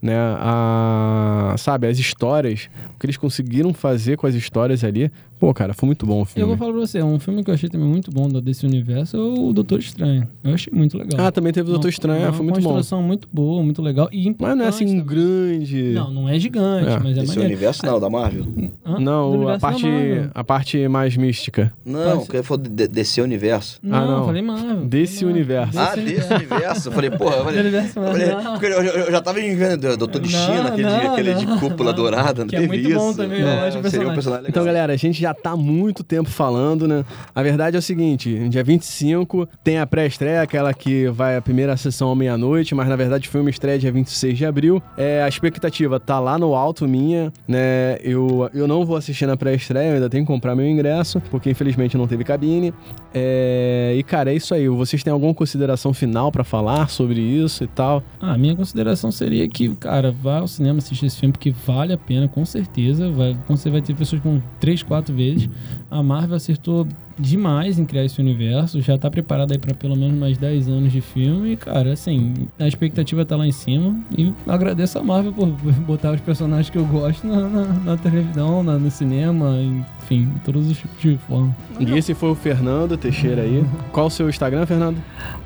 né, a, sabe, as histórias, o que eles conseguiram fazer com as histórias ali, pô, cara, foi muito bom o Eu filme. vou falar pra você, um filme que eu achei também muito bom da- desse universo é o Doutor Estranho. Eu achei muito legal. Ah, também teve o Doutor Uma- Estranho, uma é, foi muito bom. construção muito boa, muito legal e importante. Mas não é assim também. grande. Não, não é gigante, É. mas é Esse maneiro. universo não, da Marvel. Hã? Não, a parte, a parte mais mística. Não, Pode- que foi de, desse universo. Não, Ah, não. falei Marvel. Desse Falei Marvel. universo. Ah, desse universo. Eu falei, porra, eu falei, universo eu, falei- eu, eu- eu já tava vendo Doutor Não, Destino aquele, não, dia, aquele não. de cúpula dourada, não Que é teve muito isso. bom também, eu acho o seria um personagem. personagem legal. Então, galera, a gente já tá muito tempo falando, né? A verdade é o seguinte: dia 25 tem a pré-estreia, aquela que vai a primeira sessão à meia-noite, mas na verdade o filme estreia dia 26 de abril. É, a expectativa tá lá no alto minha, né? Eu, eu não vou assistir na pré-estreia, ainda tenho que comprar meu ingresso, porque infelizmente não teve cabine. É, e, cara, é isso aí. Vocês têm alguma consideração final pra falar sobre isso e tal? Ah, minha consideração seria que, cara, vá ao cinema assistir esse filme, porque vale a pena, com certeza. Vai, você vai ter pessoas com três, quatro vezes. A Marvel acertou demais em criar esse universo, já tá preparada aí pra pelo menos mais 10 anos de filme. E, cara, assim, a expectativa tá lá em cima. E agradeço a Marvel por botar os personagens que eu gosto na, na, na televisão, na- no cinema, enfim, em todos os tipos de forma. E esse foi o Fernando Teixeira aí. Qual o seu Instagram, Fernando?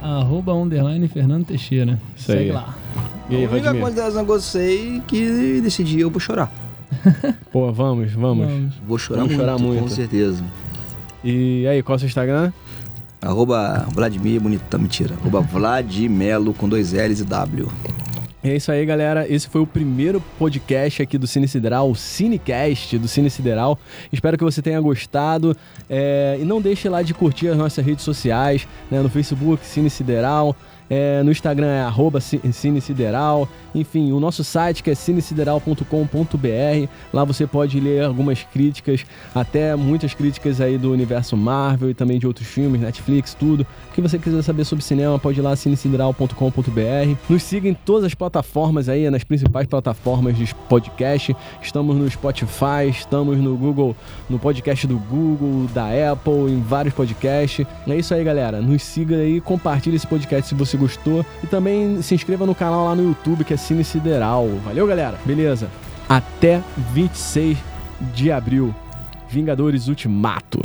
Arroba underline Fernando Teixeira. Isso aí. Segue lá. E aí, a única Vladimir? consideração que eu sei que decidi eu vou chorar. Pô, vamos, vamos. Vamos. Vou chorar Vamos muito, chorar muito. com certeza. E aí, qual é o seu Instagram? Arroba Vladimir Bonitão, mentira. Arroba Vladimelo com dois L's e W. É isso aí, galera. Esse foi o primeiro podcast aqui do Cine Sideral, o Cinecast do Cine Sideral. Espero que você tenha gostado. É, e não deixe lá de curtir as nossas redes sociais, né? No Facebook, Cine Sideral. É, no Instagram é arroba Ci- Cine Sideral. Enfim, o nosso site que é cinesideral.com.br. Lá você pode ler algumas críticas, até muitas críticas aí do universo Marvel e também de outros filmes, Netflix, tudo. O que você quiser saber sobre cinema, pode ir lá cinesideral.com.br. Nos siga em todas as plataformas aí, nas principais plataformas de podcast. Estamos no Spotify, estamos no Google, no podcast do Google, da Apple, em vários podcasts. É isso aí, galera. Nos siga aí, compartilhe esse podcast se você gostou e também se inscreva no canal lá no YouTube que é Cine Sideral. Valeu, galera. Beleza. Até 26 de abril. Vingadores Ultimato.